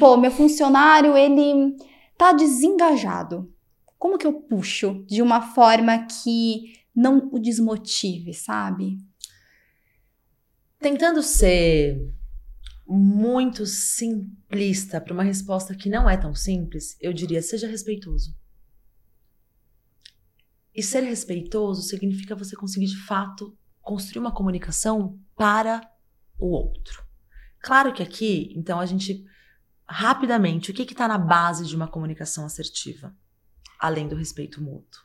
Pô, meu funcionário, ele tá desengajado como que eu puxo de uma forma que não o desmotive, sabe? Tentando ser muito simplista para uma resposta que não é tão simples, eu diria: seja respeitoso. E ser respeitoso significa você conseguir de fato construir uma comunicação para o outro. Claro que aqui, então, a gente rapidamente, o que está na base de uma comunicação assertiva? além do respeito mútuo.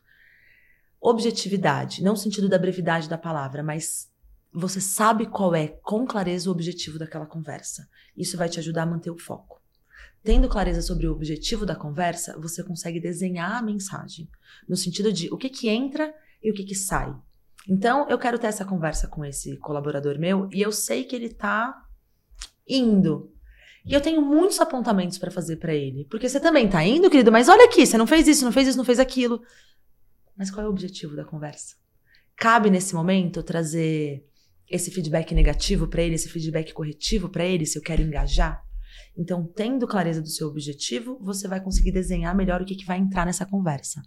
Objetividade, não no sentido da brevidade da palavra, mas você sabe qual é, com clareza, o objetivo daquela conversa. Isso vai te ajudar a manter o foco. Tendo clareza sobre o objetivo da conversa, você consegue desenhar a mensagem, no sentido de o que, que entra e o que, que sai. Então, eu quero ter essa conversa com esse colaborador meu e eu sei que ele está indo e eu tenho muitos apontamentos para fazer para ele. Porque você também tá indo, querido, mas olha aqui, você não fez isso, não fez isso, não fez aquilo. Mas qual é o objetivo da conversa? Cabe nesse momento trazer esse feedback negativo para ele, esse feedback corretivo para ele, se eu quero engajar? Então, tendo clareza do seu objetivo, você vai conseguir desenhar melhor o que, que vai entrar nessa conversa.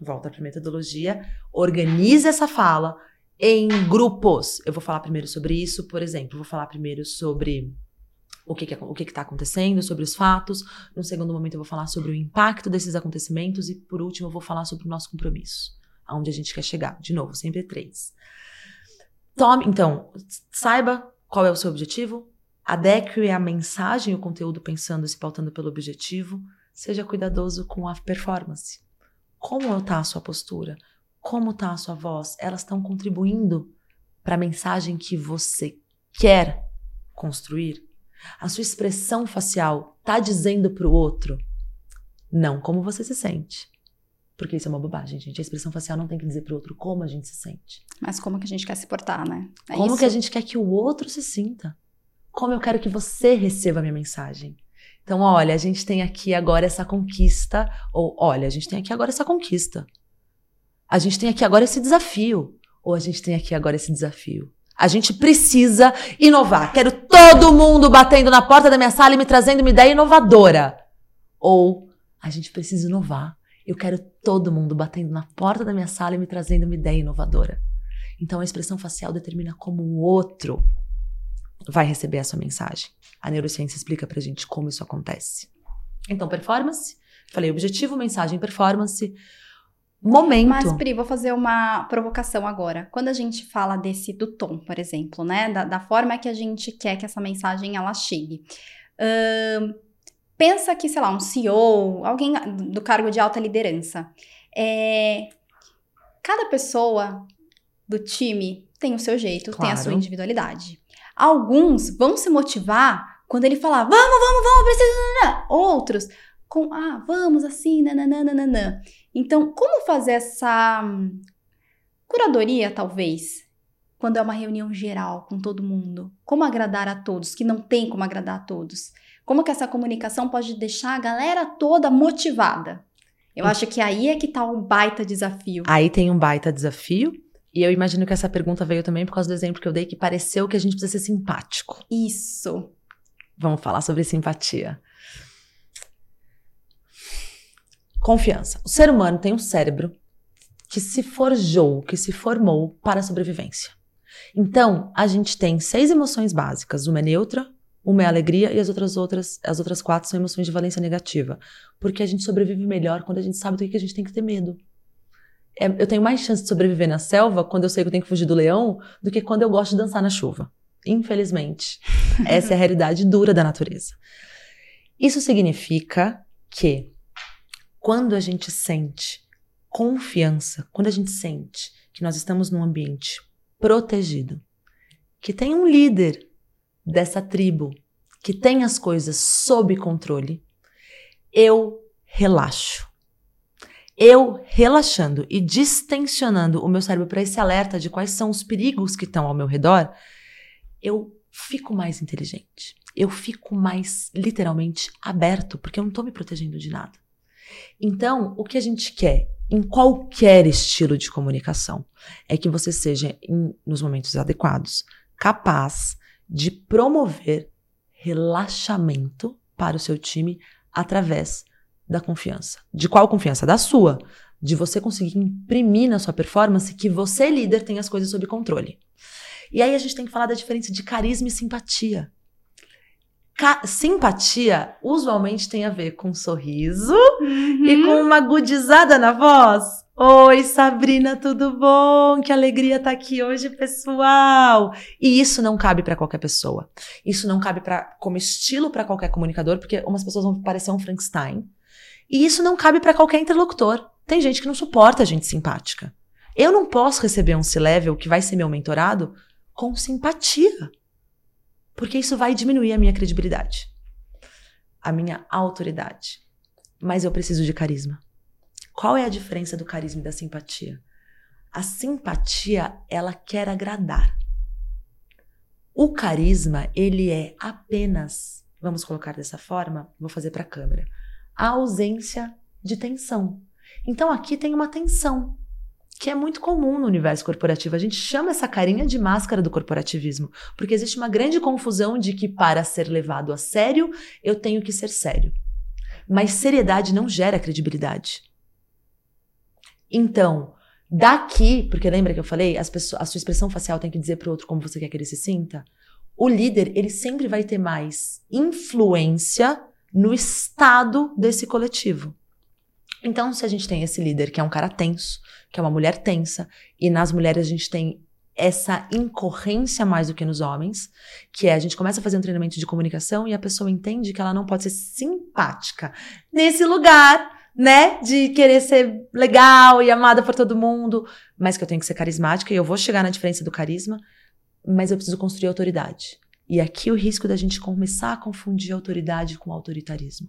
Volta para metodologia, organize essa fala em grupos. Eu vou falar primeiro sobre isso, por exemplo, vou falar primeiro sobre o que, que o que está acontecendo, sobre os fatos. No segundo momento, eu vou falar sobre o impacto desses acontecimentos. E, por último, eu vou falar sobre o nosso compromisso, aonde a gente quer chegar. De novo, sempre três. Tome, então, saiba qual é o seu objetivo, adeque a mensagem, o conteúdo pensando e se pautando pelo objetivo. Seja cuidadoso com a performance. Como está a sua postura? Como está a sua voz? Elas estão contribuindo para a mensagem que você quer construir? A sua expressão facial tá dizendo pro outro não como você se sente. Porque isso é uma bobagem, gente. A expressão facial não tem que dizer pro outro como a gente se sente. Mas como que a gente quer se portar, né? É como isso? que a gente quer que o outro se sinta. Como eu quero que você receba a minha mensagem. Então, olha, a gente tem aqui agora essa conquista. Ou, olha, a gente tem aqui agora essa conquista. A gente tem aqui agora esse desafio. Ou a gente tem aqui agora esse desafio. A gente precisa inovar. Quero todo mundo batendo na porta da minha sala e me trazendo uma ideia inovadora. Ou a gente precisa inovar. Eu quero todo mundo batendo na porta da minha sala e me trazendo uma ideia inovadora. Então a expressão facial determina como o outro vai receber essa mensagem. A neurociência explica pra gente como isso acontece. Então, performance, falei objetivo, mensagem, performance, momento. Mas, Pri, vou fazer uma provocação agora. Quando a gente fala desse do tom, por exemplo, né? Da, da forma que a gente quer que essa mensagem ela chegue. Uh, pensa que, sei lá, um CEO, alguém do cargo de alta liderança. É, cada pessoa do time tem o seu jeito, claro. tem a sua individualidade. Alguns vão se motivar quando ele falar, vamos, vamos, vamos, precisa. Outros com, ah, vamos assim, nananana. Então, como fazer essa hum, curadoria, talvez, quando é uma reunião geral com todo mundo? Como agradar a todos, que não tem como agradar a todos? Como que essa comunicação pode deixar a galera toda motivada? Eu acho que aí é que tá um baita desafio. Aí tem um baita desafio. E eu imagino que essa pergunta veio também por causa do exemplo que eu dei, que pareceu que a gente precisa ser simpático. Isso. Vamos falar sobre simpatia. Confiança. O ser humano tem um cérebro que se forjou, que se formou para a sobrevivência. Então, a gente tem seis emoções básicas. Uma é neutra, uma é alegria e as outras outras, as outras quatro são emoções de valência negativa. Porque a gente sobrevive melhor quando a gente sabe do que a gente tem que ter medo é, eu tenho mais chance de sobreviver na selva quando eu sei que eu tenho que fugir do leão do que quando eu gosto de dançar na chuva. Infelizmente. *laughs* Essa é a realidade dura da natureza. Isso significa que quando a gente sente confiança, quando a gente sente que nós estamos num ambiente protegido, que tem um líder dessa tribo, que tem as coisas sob controle, eu relaxo eu relaxando e distensionando o meu cérebro para esse alerta de quais são os perigos que estão ao meu redor, eu fico mais inteligente. Eu fico mais literalmente aberto, porque eu não estou me protegendo de nada. Então, o que a gente quer em qualquer estilo de comunicação é que você seja, em, nos momentos adequados, capaz de promover relaxamento para o seu time através da confiança. De qual confiança? Da sua. De você conseguir imprimir na sua performance que você, líder, tem as coisas sob controle. E aí a gente tem que falar da diferença de carisma e simpatia. Ca simpatia usualmente tem a ver com um sorriso uhum. e com uma agudizada na voz. Oi, Sabrina, tudo bom? Que alegria estar tá aqui hoje, pessoal. E isso não cabe para qualquer pessoa. Isso não cabe para como estilo para qualquer comunicador, porque umas pessoas vão parecer um Frankenstein e isso não cabe para qualquer interlocutor. Tem gente que não suporta gente simpática. Eu não posso receber um C-level que vai ser meu mentorado com simpatia. Porque isso vai diminuir a minha credibilidade, a minha autoridade. Mas eu preciso de carisma. Qual é a diferença do carisma e da simpatia? A simpatia, ela quer agradar. O carisma, ele é apenas, vamos colocar dessa forma, vou fazer para a câmera a ausência de tensão. Então aqui tem uma tensão, que é muito comum no universo corporativo. A gente chama essa carinha de máscara do corporativismo, porque existe uma grande confusão de que para ser levado a sério, eu tenho que ser sério. Mas seriedade não gera credibilidade. Então, daqui, porque lembra que eu falei, pessoas, a sua expressão facial tem que dizer para o outro como você quer que ele se sinta. O líder, ele sempre vai ter mais influência no estado desse coletivo. Então, se a gente tem esse líder que é um cara tenso, que é uma mulher tensa, e nas mulheres a gente tem essa incorrência mais do que nos homens, que é a gente começa a fazer um treinamento de comunicação e a pessoa entende que ela não pode ser simpática nesse lugar, né, de querer ser legal e amada por todo mundo, mas que eu tenho que ser carismática e eu vou chegar na diferença do carisma, mas eu preciso construir autoridade. E aqui o risco da gente começar a confundir autoridade com autoritarismo.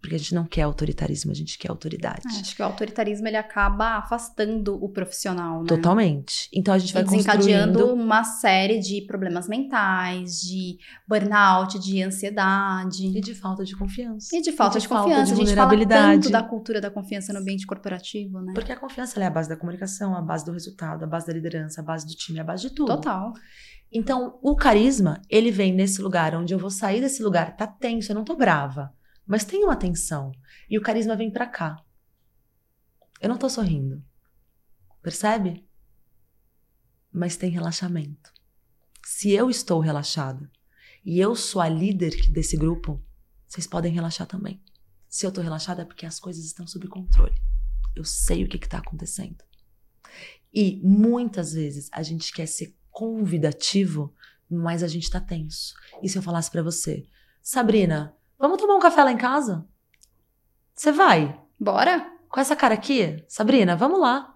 Porque a gente não quer autoritarismo, a gente quer autoridade. É, acho que o autoritarismo ele acaba afastando o profissional, né? Totalmente. Então a gente vai desencadeando construindo... uma série de problemas mentais, de burnout, de ansiedade. E de falta de confiança. E de falta, E de, de falta confiança. de a gente fala vulnerabilidade. tanto da cultura da confiança no ambiente corporativo, né? Porque a confiança é a base da comunicação, a base do resultado, a base da liderança, a base do time, a base de tudo. Total. Então, o carisma, ele vem nesse lugar onde eu vou sair desse lugar, tá tenso, eu não tô brava, mas tem uma tensão. E o carisma vem pra cá. Eu não tô sorrindo. Percebe? Mas tem relaxamento. Se eu estou relaxada e eu sou a líder desse grupo, vocês podem relaxar também. Se eu tô relaxada é porque as coisas estão sob controle. Eu sei o que que tá acontecendo. E muitas vezes a gente quer ser convidativo, mas a gente tá tenso. E se eu falasse pra você, Sabrina, vamos tomar um café lá em casa? Você vai? Bora? Com essa cara aqui? Sabrina, vamos lá.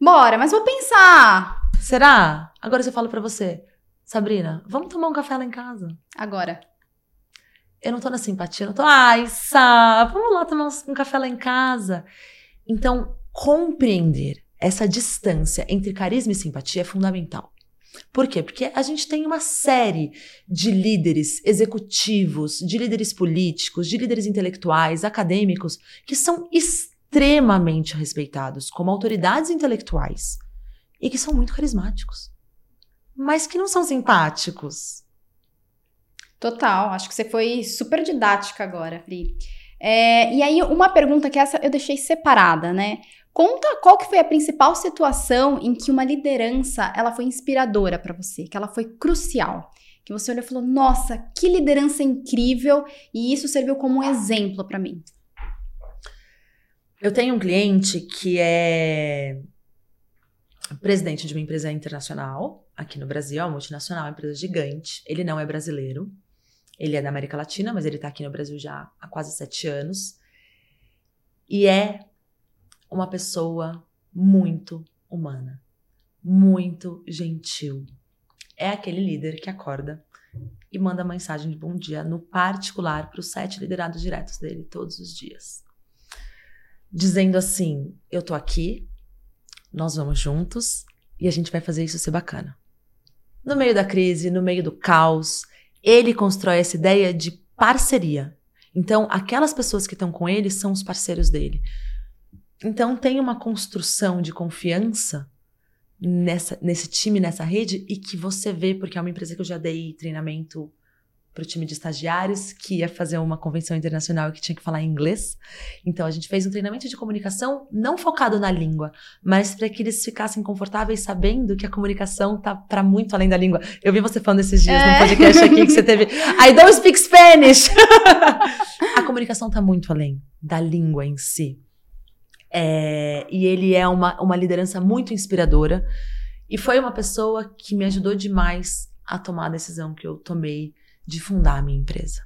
Bora, mas vou pensar. Será? Agora eu falo pra você, Sabrina, vamos tomar um café lá em casa? Agora. Eu não tô na simpatia, eu não tô, ai, Sá, vamos lá tomar um café lá em casa. Então, compreender essa distância entre carisma e simpatia é fundamental. Por quê? Porque a gente tem uma série de líderes executivos, de líderes políticos, de líderes intelectuais, acadêmicos, que são extremamente respeitados como autoridades intelectuais e que são muito carismáticos, mas que não são simpáticos. Total. Acho que você foi super didática agora, Pri. É, e aí, uma pergunta que essa eu deixei separada, né? Conta qual que foi a principal situação em que uma liderança ela foi inspiradora para você, que ela foi crucial. Que você olhou e falou: Nossa, que liderança incrível! E isso serviu como um exemplo para mim. Eu tenho um cliente que é presidente de uma empresa internacional aqui no Brasil, é multinacional, uma empresa gigante. Ele não é brasileiro, ele é da América Latina, mas ele tá aqui no Brasil já há quase sete anos. E é uma pessoa muito humana, muito gentil. É aquele líder que acorda e manda mensagem de bom dia no particular para os sete liderados diretos dele todos os dias. Dizendo assim: Eu tô aqui, nós vamos juntos e a gente vai fazer isso ser bacana. No meio da crise, no meio do caos, ele constrói essa ideia de parceria. Então, aquelas pessoas que estão com ele são os parceiros dele. Então, tem uma construção de confiança nessa, nesse time, nessa rede, e que você vê, porque é uma empresa que eu já dei treinamento para o time de estagiários, que ia fazer uma convenção internacional e que tinha que falar inglês. Então, a gente fez um treinamento de comunicação não focado na língua, mas para que eles ficassem confortáveis sabendo que a comunicação tá para muito além da língua. Eu vi você falando esses dias É. no podcast aqui que você teve. I don't speak Spanish! *laughs* a comunicação tá muito além da língua em si. É, e ele é uma, uma liderança muito inspiradora. E foi uma pessoa que me ajudou demais a tomar a decisão que eu tomei de fundar a minha empresa.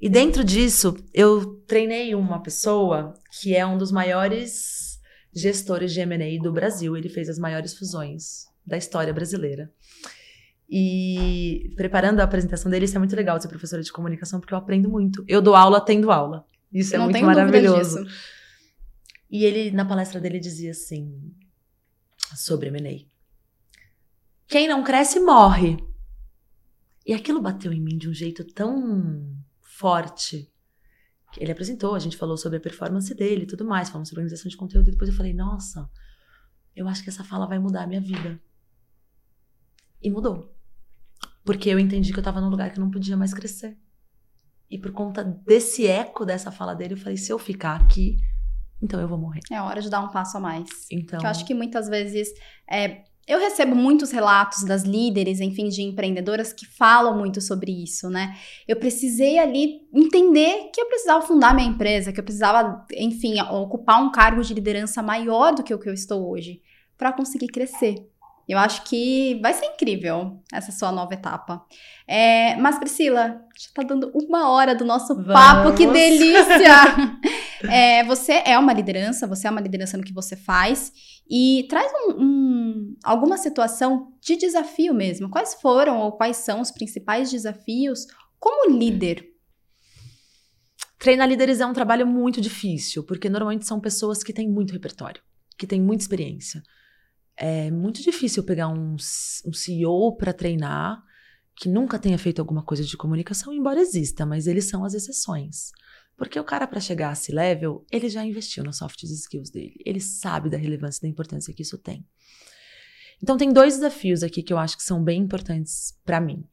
E dentro disso, eu treinei uma pessoa que é um dos maiores gestores de M&A do Brasil. Ele fez as maiores fusões da história brasileira. E preparando a apresentação dele, isso é muito legal de ser professora de comunicação, porque eu aprendo muito. Eu dou aula tendo aula. Isso é Não muito maravilhoso. E ele, na palestra dele, dizia assim, sobre M&A. Quem não cresce, morre. E aquilo bateu em mim de um jeito tão forte. Ele apresentou, a gente falou sobre a performance dele e tudo mais, falamos sobre organização de conteúdo, e depois eu falei, nossa, eu acho que essa fala vai mudar a minha vida. E mudou. Porque eu entendi que eu tava num lugar que eu não podia mais crescer. E por conta desse eco dessa fala dele, eu falei, se eu ficar aqui, então eu vou morrer. É hora de dar um passo a mais. Então, eu acho que muitas vezes é, eu recebo muitos relatos das líderes, enfim, de empreendedoras que falam muito sobre isso, né? Eu precisei ali entender que eu precisava fundar minha empresa, que eu precisava, enfim, ocupar um cargo de liderança maior do que o que eu estou hoje, para conseguir crescer. Eu acho que vai ser incrível essa sua nova etapa. É, mas, Priscila, já tá dando uma hora do nosso papo, que Vamos. delícia! *laughs* É, você é uma liderança, você é uma liderança no que você faz. E traz um, um- alguma situação de desafio mesmo. Quais foram ou quais são os principais desafios como líder? Treinar líderes é um trabalho muito difícil, porque normalmente são pessoas que têm muito repertório, que têm muita experiência. É muito difícil pegar um, um CEO para treinar que nunca tenha feito alguma coisa de comunicação, embora exista, mas eles são as exceções. Porque o cara, para chegar a esse level, ele já investiu nos soft skills dele. Ele sabe da relevância e da importância que isso tem. Então, tem dois desafios aqui que eu acho que são bem importantes para mim.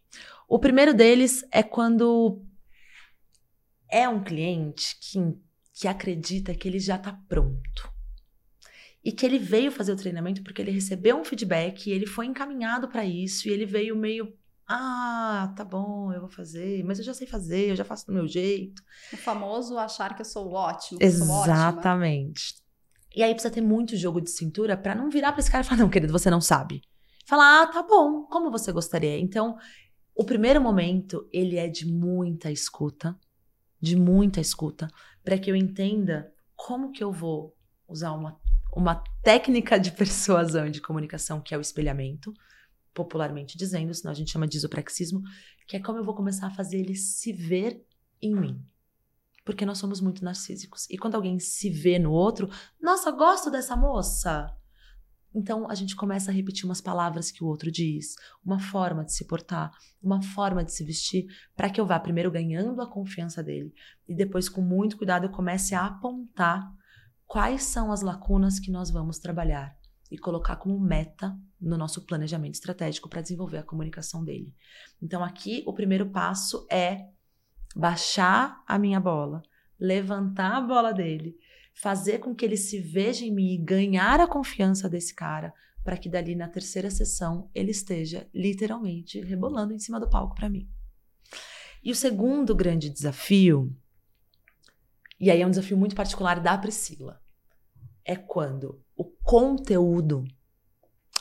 O primeiro deles é quando é um cliente que, que acredita que ele já está pronto. E que ele veio fazer o treinamento porque ele recebeu um feedback e ele foi encaminhado para isso e ele veio meio ah, tá bom, eu vou fazer, mas eu já sei fazer, eu já faço do meu jeito. O famoso achar que eu sou ótimo. Exatamente. Sou e aí precisa ter muito jogo de cintura para não virar para esse cara e falar: não, querido, você não sabe. Falar: ah, tá bom, como você gostaria? Então, o primeiro momento, ele é de muita escuta, de muita escuta, para que eu entenda como que eu vou usar uma, uma técnica de persuasão e de comunicação, que é o espelhamento popularmente dizendo, senão a gente chama de isopraxismo, que é como eu vou começar a fazer ele se ver em mim. Porque nós somos muito narcísicos. E quando alguém se vê no outro, nossa, gosto dessa moça. Então a gente começa a repetir umas palavras que o outro diz, uma forma de se portar, uma forma de se vestir, para que eu vá primeiro ganhando a confiança dele e depois, com muito cuidado, eu comece a apontar quais são as lacunas que nós vamos trabalhar e colocar como meta no nosso planejamento estratégico para desenvolver a comunicação dele. Então, aqui, o primeiro passo é baixar a minha bola, levantar a bola dele, fazer com que ele se veja em mim e ganhar a confiança desse cara, para que dali na terceira sessão ele esteja literalmente rebolando em cima do palco para mim. E o segundo grande desafio, e aí é um desafio muito particular da Priscila, é quando o conteúdo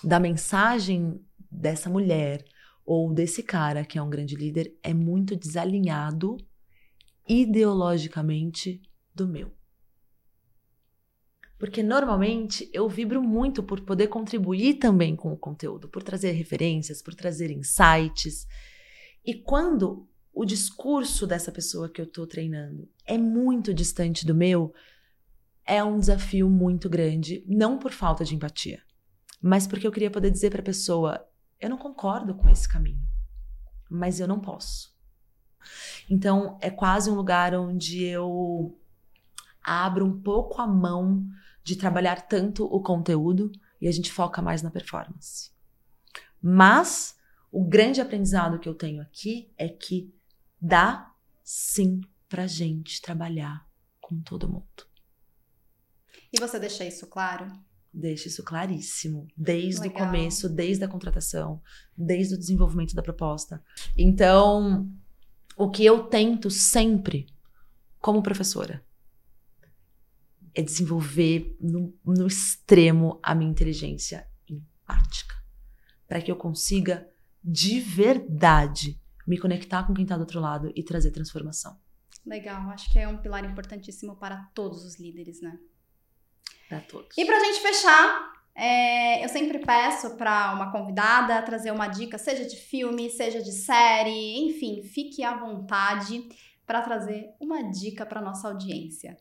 da mensagem dessa mulher ou desse cara que é um grande líder é muito desalinhado ideologicamente do meu. Porque normalmente eu vibro muito por poder contribuir também com o conteúdo, por trazer referências, por trazer insights. E quando o discurso dessa pessoa que eu estou treinando é muito distante do meu, é um desafio muito grande, não por falta de empatia, mas porque eu queria poder dizer para a pessoa: eu não concordo com esse caminho, mas eu não posso. Então, é quase um lugar onde eu abro um pouco a mão de trabalhar tanto o conteúdo e a gente foca mais na performance. Mas o grande aprendizado que eu tenho aqui é que dá sim pra gente trabalhar com todo mundo. E você deixa isso claro? Deixa isso claríssimo, desde Legal. o começo, desde a contratação, desde o desenvolvimento da proposta. Então, o que eu tento sempre, como professora, é desenvolver no, no extremo a minha inteligência empática, para que eu consiga de verdade me conectar com quem está do outro lado e trazer transformação. Legal, acho que é um pilar importantíssimo para todos os líderes, né? Para todos. E para a gente fechar, é, eu sempre peço para uma convidada trazer uma dica, seja de filme, seja de série, enfim, fique à vontade para trazer uma dica para nossa audiência.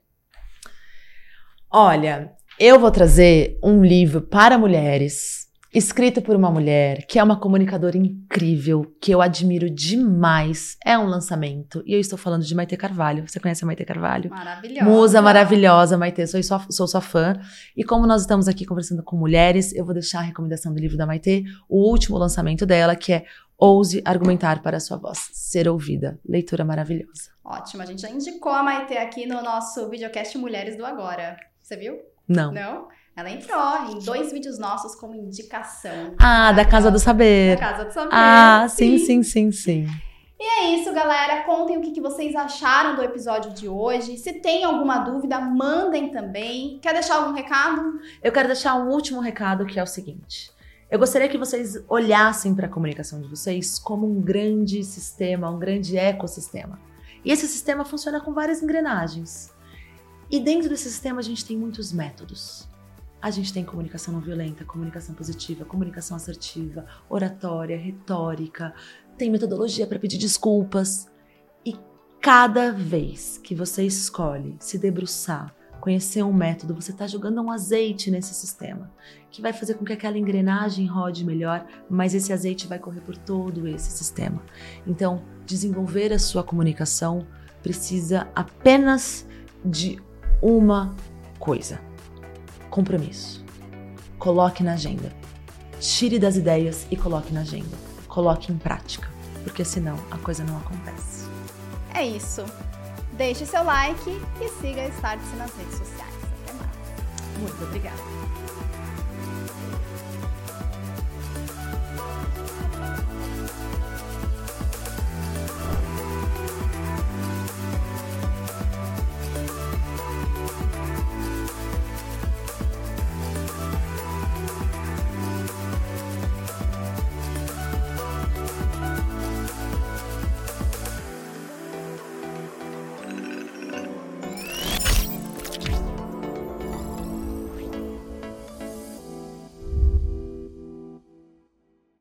Olha, eu vou trazer um livro para mulheres escrito por uma mulher que é uma comunicadora incrível, que eu admiro demais. É um lançamento. E eu estou falando de Maite Carvalho. Você conhece a Maite Carvalho? Maravilhosa. Musa maravilhosa, Maite. Sou, sua, sou sua fã. E como nós estamos aqui conversando com mulheres, eu vou deixar a recomendação do livro da Maite, o último lançamento dela, que é Ouse Argumentar para a Sua Voz Ser Ouvida. Leitura maravilhosa. Ótimo. A gente já indicou a Maite aqui no nosso videocast Mulheres do Agora. Você viu? Não. Não? Ela entrou em dois vídeos nossos como indicação. Ah, da Casa do Saber. Da Casa do Saber. Ah, sim, sim, sim, sim. E é isso, galera. Contem o que vocês acharam do episódio de hoje. Se tem alguma dúvida, mandem também. Quer deixar algum recado? Eu quero deixar um último recado que é o seguinte. Eu gostaria que vocês olhassem para a comunicação de vocês como um grande sistema, um grande ecossistema. E esse sistema funciona com várias engrenagens. E dentro desse sistema a gente tem muitos métodos. A gente tem comunicação não violenta, comunicação positiva, comunicação assertiva, oratória, retórica, tem metodologia para pedir desculpas. E cada vez que você escolhe se debruçar, conhecer um método, você está jogando um azeite nesse sistema, que vai fazer com que aquela engrenagem rode melhor, mas esse azeite vai correr por todo esse sistema. Então, desenvolver a sua comunicação precisa apenas de uma coisa: compromisso. Coloque na agenda. Tire das ideias e coloque na agenda. Coloque em prática, porque senão a coisa não acontece. É isso. Deixe seu like e siga a Startse nas redes sociais. Até mais. Muito obrigada.